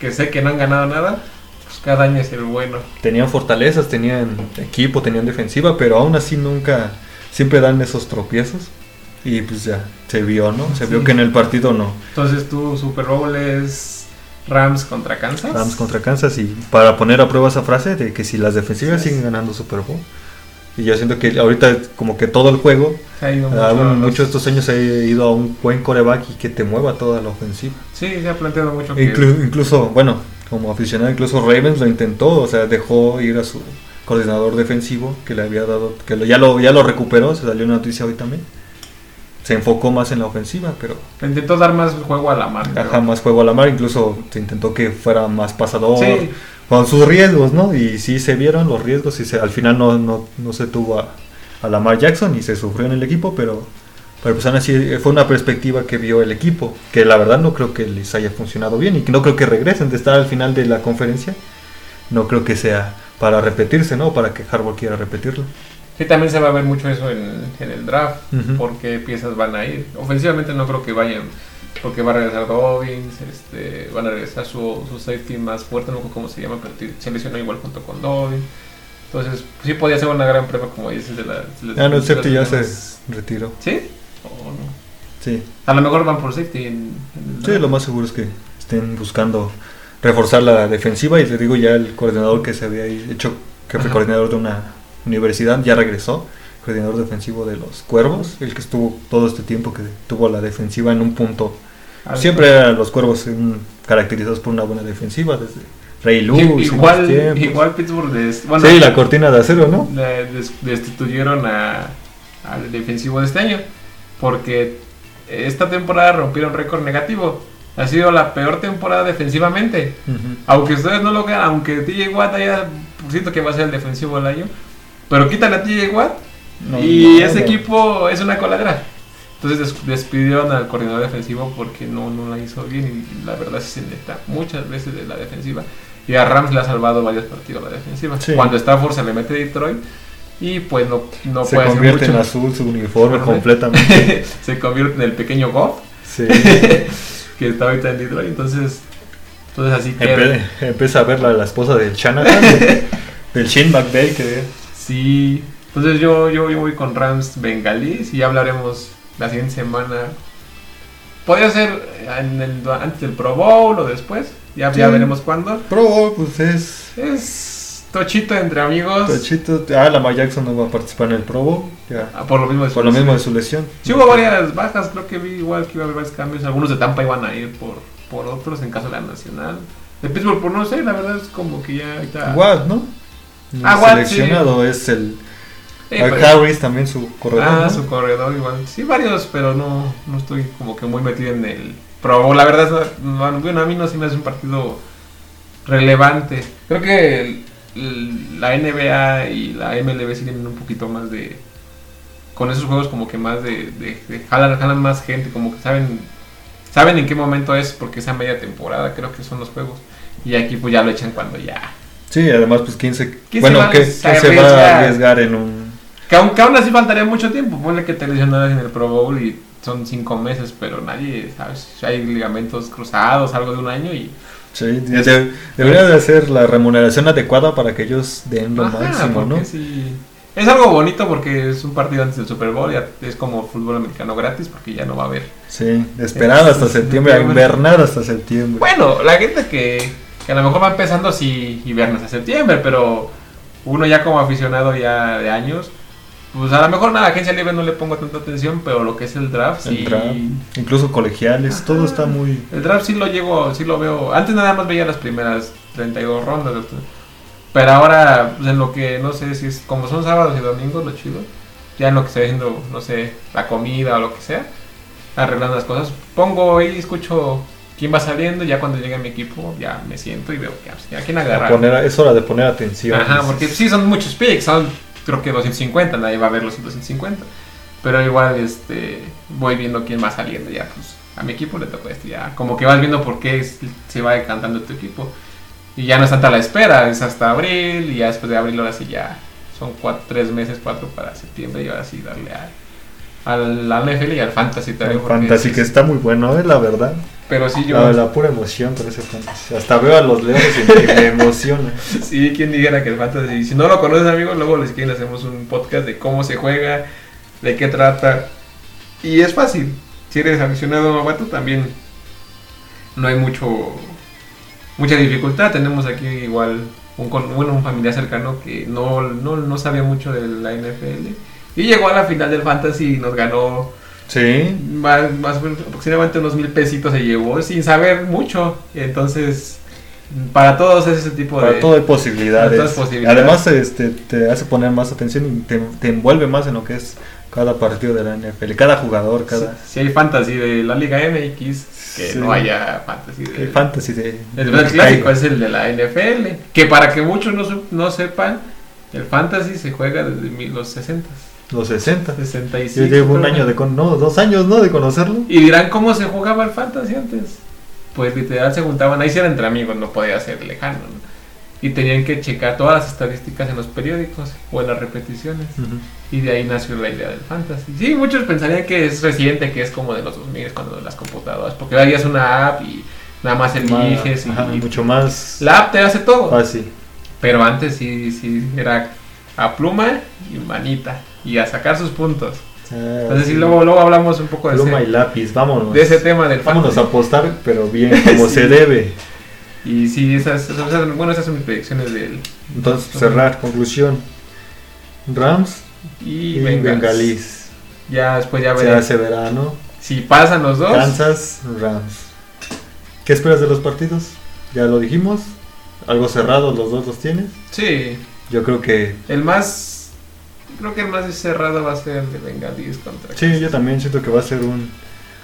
que sé que no han ganado nada, pues cada año es el bueno. Tenían fortalezas, tenían equipo, tenían defensiva, pero aún así nunca, siempre dan esos tropiezos. Y pues ya, se vio, ¿no? Se vio Sí. que en el partido no. Entonces tu Super Bowl es Rams contra Kansas. Rams contra Kansas y para poner a prueba esa frase de que si las defensivas Sí. siguen ganando Super Bowl. Y yo siento que ahorita como que todo el juego, mucho muchos de estos años ha ido a un buen coreback y que te mueva toda la ofensiva. Sí, se ha planteado mucho que... Incluso, bueno, como aficionado, incluso Ravens lo intentó, o sea, dejó ir a su coordinador defensivo que le había dado, que lo- ya, lo, ya lo recuperó, se salió una noticia hoy también. Se enfocó más en la ofensiva, pero intentó dar más juego a la marca. ajá, más juego a la mar, incluso se intentó que fuera más pasador, Sí, con sus riesgos, ¿no? Y sí se vieron los riesgos y se, al final no, no, no se tuvo a, a Lamar Jackson y se sufrió en el equipo, pero, pero pues aún así fue una perspectiva que vio el equipo, que la verdad no creo que les haya funcionado bien y que no creo que regresen de estar al final de la conferencia. No creo que sea para repetirse, ¿no? Para que Harbaugh quiera repetirlo. sí, también se va a ver mucho eso en, en el draft, Ujú. por qué piezas van a ir. Ofensivamente no creo que vayan, porque va a regresar Dobbins, este, van a regresar su, su safety más fuerte, no sé cómo se llama, pero se lesionó igual junto con Dobbins. Entonces, sí podía ser una gran prueba, como dices, de la... de las- Ah, no, el safety ya se retiró. ¿Sí? ¿O no? Sí. A lo mejor van por safety en, Sí, lo más seguro es que estén buscando reforzar la defensiva y te digo ya el coordinador que se había hecho jefe Ajá. coordinador de una universidad ya regresó, coordinador defensivo de los Cuervos, el que estuvo todo este tiempo que tuvo la defensiva en un punto. Alto. Siempre eran los Cuervos mm, caracterizados por una buena defensiva desde Ray Lewis. en igual, igual Pittsburgh des- bueno, sí, la cortina de acero, ¿no? des- destituyeron a, al defensivo de este año porque esta temporada rompieron récord negativo. Ha sido la peor temporada defensivamente. Ujú. Aunque ustedes no lo crean, aunque TJ Watt haya, siento que va a ser el defensivo del año, pero quítale a TJ Watt No, y no, ese equipo es una coladera. Entonces des- despidieron al coordinador defensivo porque no, no la hizo bien y la verdad se necesita muchas veces de la defensiva. Y a Rams le ha salvado varios partidos la defensiva. Sí. Cuando Stafford se le mete a Detroit y pues no, no se puede hacer convierte en mucho. azul su uniforme completamente. se convierte en el pequeño Goff Sí. que está ahorita en Detroit. Entonces, entonces así que... Empe- empieza a ver la, la esposa del Shanahan, de- del Shin McVay, que Sí, entonces yo, yo, yo voy con Rams bengalíes y ya hablaremos la siguiente semana. Podría ser en el- antes del Pro Bowl o después, ya, ya Sí. veremos cuándo. Pro Bowl, pues es Es tochito entre amigos, Tochito. Ah, Lamar Jackson no va a participar en el Pro Bowl. Ya. ah, por lo mismo de Por su lo mismo de su lesión. Sí hubo varias bajas, creo que vi igual que iba a haber varios cambios. Algunos de Tampa iban a ir por, por otros en caso de la Nacional. De Pittsburgh, por no sé, la verdad es como que ya ahorita... Watt, ¿no? El Ah, Watt, seleccionado es el. Sí, a pero- Harris también su corredor. Ah, ¿no? su corredor igual. Sí, varios, pero no, no estoy como que muy metido en el Pro Bowl. La verdad, no, no, bueno, a mí no se me hace un partido relevante. Creo que el- el- la NBA y la MLB sí tienen un poquito más de... Con esos juegos como que más de... de, de jalan, jalan más gente, como que saben... Saben en qué momento es, porque esa media temporada creo que son los juegos. Y aquí pues ya lo echan cuando ya... Sí, además, pues, ¿quién se, ¿Quién se bueno, va a ¿qué- quién se va a arriesgar en un. Que aún, que aún así faltaría mucho tiempo. Ponle que te lesionaras en el Pro Bowl y son cinco meses, pero nadie, ¿sabes? Hay ligamentos cruzados, algo de un año y... Sí, de- de- debería de hacer la remuneración adecuada para que ellos den lo Ajá, máximo, ¿no? sí. Es algo bonito porque es un partido antes del Super Bowl, ya es como fútbol americano gratis porque ya no va a haber. Sí, esperar hasta Es- septiembre, septiembre. invernar hasta septiembre. Bueno, la gente que, que a lo mejor va empezando sí hibernas a septiembre, pero uno ya como aficionado ya de años, pues a lo mejor a la agencia libre no le pongo tanta atención, pero lo que es el draft sí... El draft, incluso colegiales, Ajá. todo está muy. El draft sí lo llego, sí lo veo. Antes nada más veía las primeras 32 rondas. Pero ahora, pues en lo que no sé si es como son sábados y domingos, lo chido. Ya en lo que estoy haciendo, no sé, la comida o lo que sea, arreglando las cosas. Pongo y escucho quién va saliendo. Ya cuando llegue mi equipo, ya me siento y veo que a quién a agarrar. poner- es hora de poner atención. Ajá, porque sí son muchos picks, son creo que 250, nadie va a ver los 250. Pero igual este voy viendo quién va saliendo ya, pues a mi equipo le tocó este ya. Como que vas viendo por qué se va decantando tu equipo. Y ya no es hasta la espera, es hasta abril, y ya después de abril ahora sí ya son cuatro, tres meses, cuatro para septiembre, y ahora sí darle a, al al NFL y al Fantasy también. El fantasy que está muy bueno, eh, la verdad. Pero sí, yo... La, la pura emoción con ese fantasy. Hasta veo a los leones y me, emociona. Sí, quien dijera que el fantasy. Si no lo conoces, amigos, luego les quieren hacemos un podcast de cómo se juega, de qué trata. Y es fácil. Si eres aficionado a Novato, también no hay mucho mucha dificultad. Tenemos aquí igual un, bueno, un familiar cercano que no, no, no sabía mucho de la NFL. Y llegó a la final del fantasy y nos ganó Sí. más, más aproximadamente unos mil pesitos se llevó sin saber mucho. Entonces, para todos es ese tipo Para de... todo hay posibilidades. Para todo hay posibilidades. Además, este, te hace poner más atención y te, te envuelve más en lo que es cada partido de la NFL, cada jugador, cada Si, si hay fantasy de la Liga MX, que Sí. no haya fantasy el de... fantasy de. El clásico es el de la NFL. Que para que muchos no, no sepan, el fantasy se juega desde los 60, Los 60. 65. Yo llevo un año de con, no, dos años, ¿no? De conocerlo. Y dirán cómo se jugaba el fantasy antes. Pues literal se juntaban, ahí sí era entre amigos, no podía ser lejano. ¿no? Y tenían que checar todas las estadísticas en los periódicos o en las repeticiones. Y de ahí nació la idea del fantasy. Sí, muchos pensarían que es reciente, que es como de los 2000 cuando las computadoras, porque ya es una app y nada más eliges y, Ajá, y mucho más la app te hace todo. fácil. Pero antes sí, sí era a pluma y manita y a sacar sus puntos. Ah, Entonces sí, luego, luego hablamos un poco de Pluma y ese, lápiz, vámonos. de ese tema del Vámonos a apostar, pero bien, como Sí. se debe. Y sí, esas, esas- esas- bueno, esas son mis predicciones del... Entonces, cerrar, conclusión. Rams Y, y. Bengalis. Ya después ya Se veré hace verano. si pasan los dos. Kansas, Rams. ¿Qué esperas de los partidos? Ya lo dijimos. Algo cerrado, los dos los tienes. Sí, Yo creo que. el más... Creo que el más cerrado va a ser el de Bengalis contra Sí, yo también siento que va a ser un,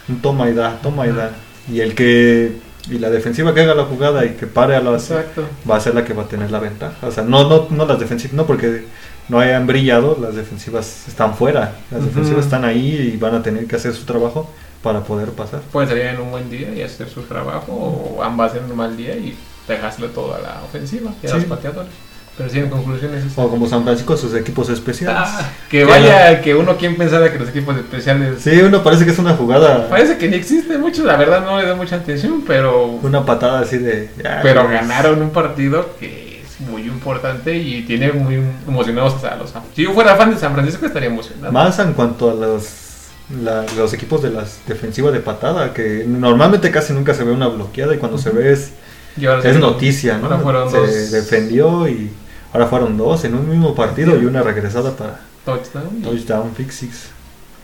un toma y da, toma y da. Y el que. Y la defensiva que haga la jugada y que pare a las. Exacto. Va a ser la que va a tener la ventaja. O sea, no, no, no las defensivas, no porque no hayan brillado, las defensivas están fuera. Las defensivas están ahí y van a tener que hacer su trabajo para poder pasar. Pueden salir en un buen día y hacer su trabajo, o ambas en un mal día y dejárselo todo a la ofensiva y a Sí. los pateadores. Pero sí, en conclusión es eso. O como San Francisco, sus equipos especiales. Ah, que vaya, que uno quien pensara que los equipos especiales... Sí, uno parece que es una jugada, Parece que ni existe mucho, la verdad no le da mucha atención, pero... una patada así de. ya, Pero pues, ganaron un partido que es muy importante y tiene muy emocionados a los... Si yo fuera fan de San Francisco estaría emocionado. Más en cuanto a los, la- los equipos de las defensivas de patada, que normalmente casi nunca se ve una bloqueada y cuando se ve es, es noticia, ¿no? fueron se dos defendió y ahora fueron dos en un mismo partido y una regresada para touchdown. touchdown pick six.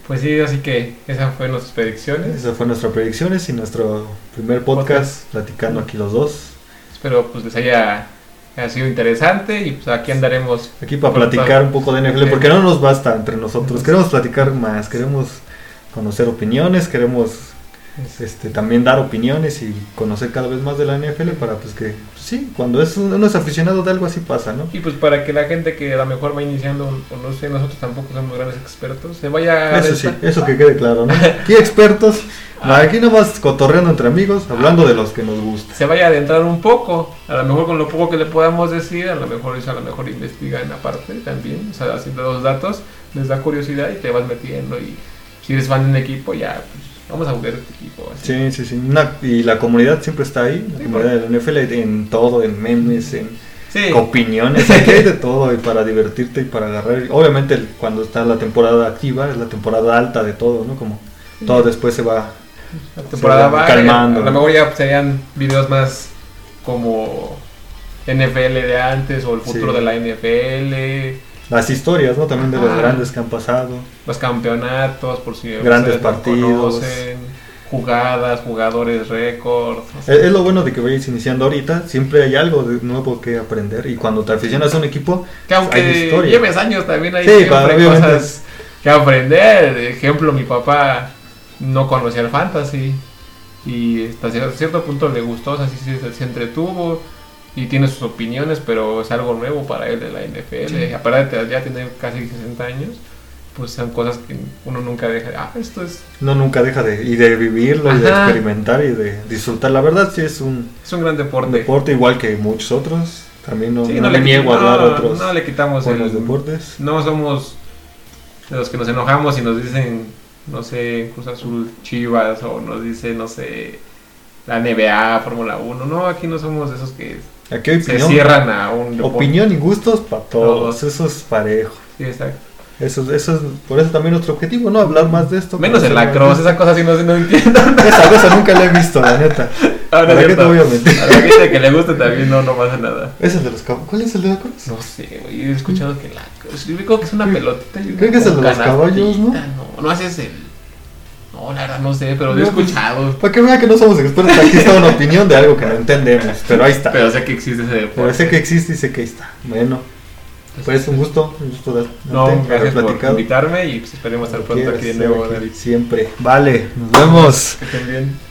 Pues sí, así que esas fueron nuestras predicciones. Esas fueron nuestras predicciones y nuestro primer podcast, platicando aquí los dos. Espero pues les haya, haya sido interesante y pues aquí andaremos. Aquí para platicar un poco de NFL, porque no nos basta entre nosotros. Queremos platicar más, queremos conocer opiniones, queremos este, también dar opiniones y conocer cada vez más de la NFL para pues que, pues, sí, cuando es, uno es aficionado de algo así pasa, ¿no? Y pues para que la gente que a lo mejor va iniciando, o no sé, nosotros tampoco somos grandes expertos, se vaya Eso sí, eso que quede claro, ¿no? Aquí expertos, Ah. aquí nomás cotorreando entre amigos, hablando de los que nos gusta. se vaya a adentrar un poco, a lo mejor con lo poco que le podamos decir, a lo mejor eso a lo mejor investigan aparte también, o sea, haciendo los datos, les da curiosidad y te vas metiendo y si eres fan de un equipo ya, pues vamos a jugar este equipo. Así. Sí, sí, sí. Una- y la comunidad siempre está ahí, la Sí, comunidad de la NFL en todo, en memes, en Sí, opiniones, aquí hay de todo y para divertirte y para agarrar. Obviamente cuando está la temporada activa es la temporada alta de todo, ¿no? Como todo después se va la temporada se va va, calmando. a lo mejor ya serían videos más como NFL de antes o el futuro Sí. de la NFL, las historias, ¿no? También de los grandes que han pasado. los campeonatos, por si Grandes partidos. conocen, jugadas, jugadores récord. o sea, Es, es lo bueno de que vayas iniciando ahorita, siempre hay algo de nuevo que aprender y cuando te aficionas a un equipo, que hay aunque historia. lleves años también hay Sí, obviamente. cosas que aprender. De ejemplo, mi papá no conocía el fantasy y hasta cier- cierto punto le gustó, o sea, sí se, se entretuvo y tiene sus opiniones, pero es algo nuevo para él de la NFL. Aparte de ya tener casi 60 años, pues son cosas que uno nunca deja de, ah, esto es... No, nunca deja de, y de vivirlo, y de experimentar y de disfrutar. La verdad sí es un, Es un gran un deporte. deporte igual que muchos otros. También no, Sí, no le niego a hablar otros no le quitamos el, deportes. No somos de los que nos enojamos y nos dicen, no sé, Cruz Azul, Chivas, o nos dice, no sé, la NBA, Fórmula 1. No, aquí no somos de esos que Aquí hay se cierran a un opinión y gustos para todos. Todos. Eso es parejo. Sí, exacto. Eso, eso es, por eso también nuestro objetivo, ¿no? Hablar más de esto. Menos el lacrosse, de esa cosa sí no, no entiendo. Esa cosa nunca la he visto, la neta. Ahora ¿Para es qué te cierto. voy a mentir? A la gente que le gusta también no, no pasa nada. Es el de los caballos. ¿Cuál es el de lacrosse? No sé, güey, he escuchado que la... Yo creo que es una pelotita. creo que es el de los caballos, ¿no? No, no haces el... No, la verdad no sé, pero lo he No, pues, escuchado. Para que vean que no somos expertos, aquí está una opinión de algo que no entendemos, pero ahí está. Pero sé que existe ese deporte. Pero sé que existe y sé que ahí está. Bueno, pues un gusto, un gusto de No, gracias por platicado. invitarme y pues esperemos estar pronto aquí de nuevo, David. Siempre. Vale, nos vemos. Que estén bien.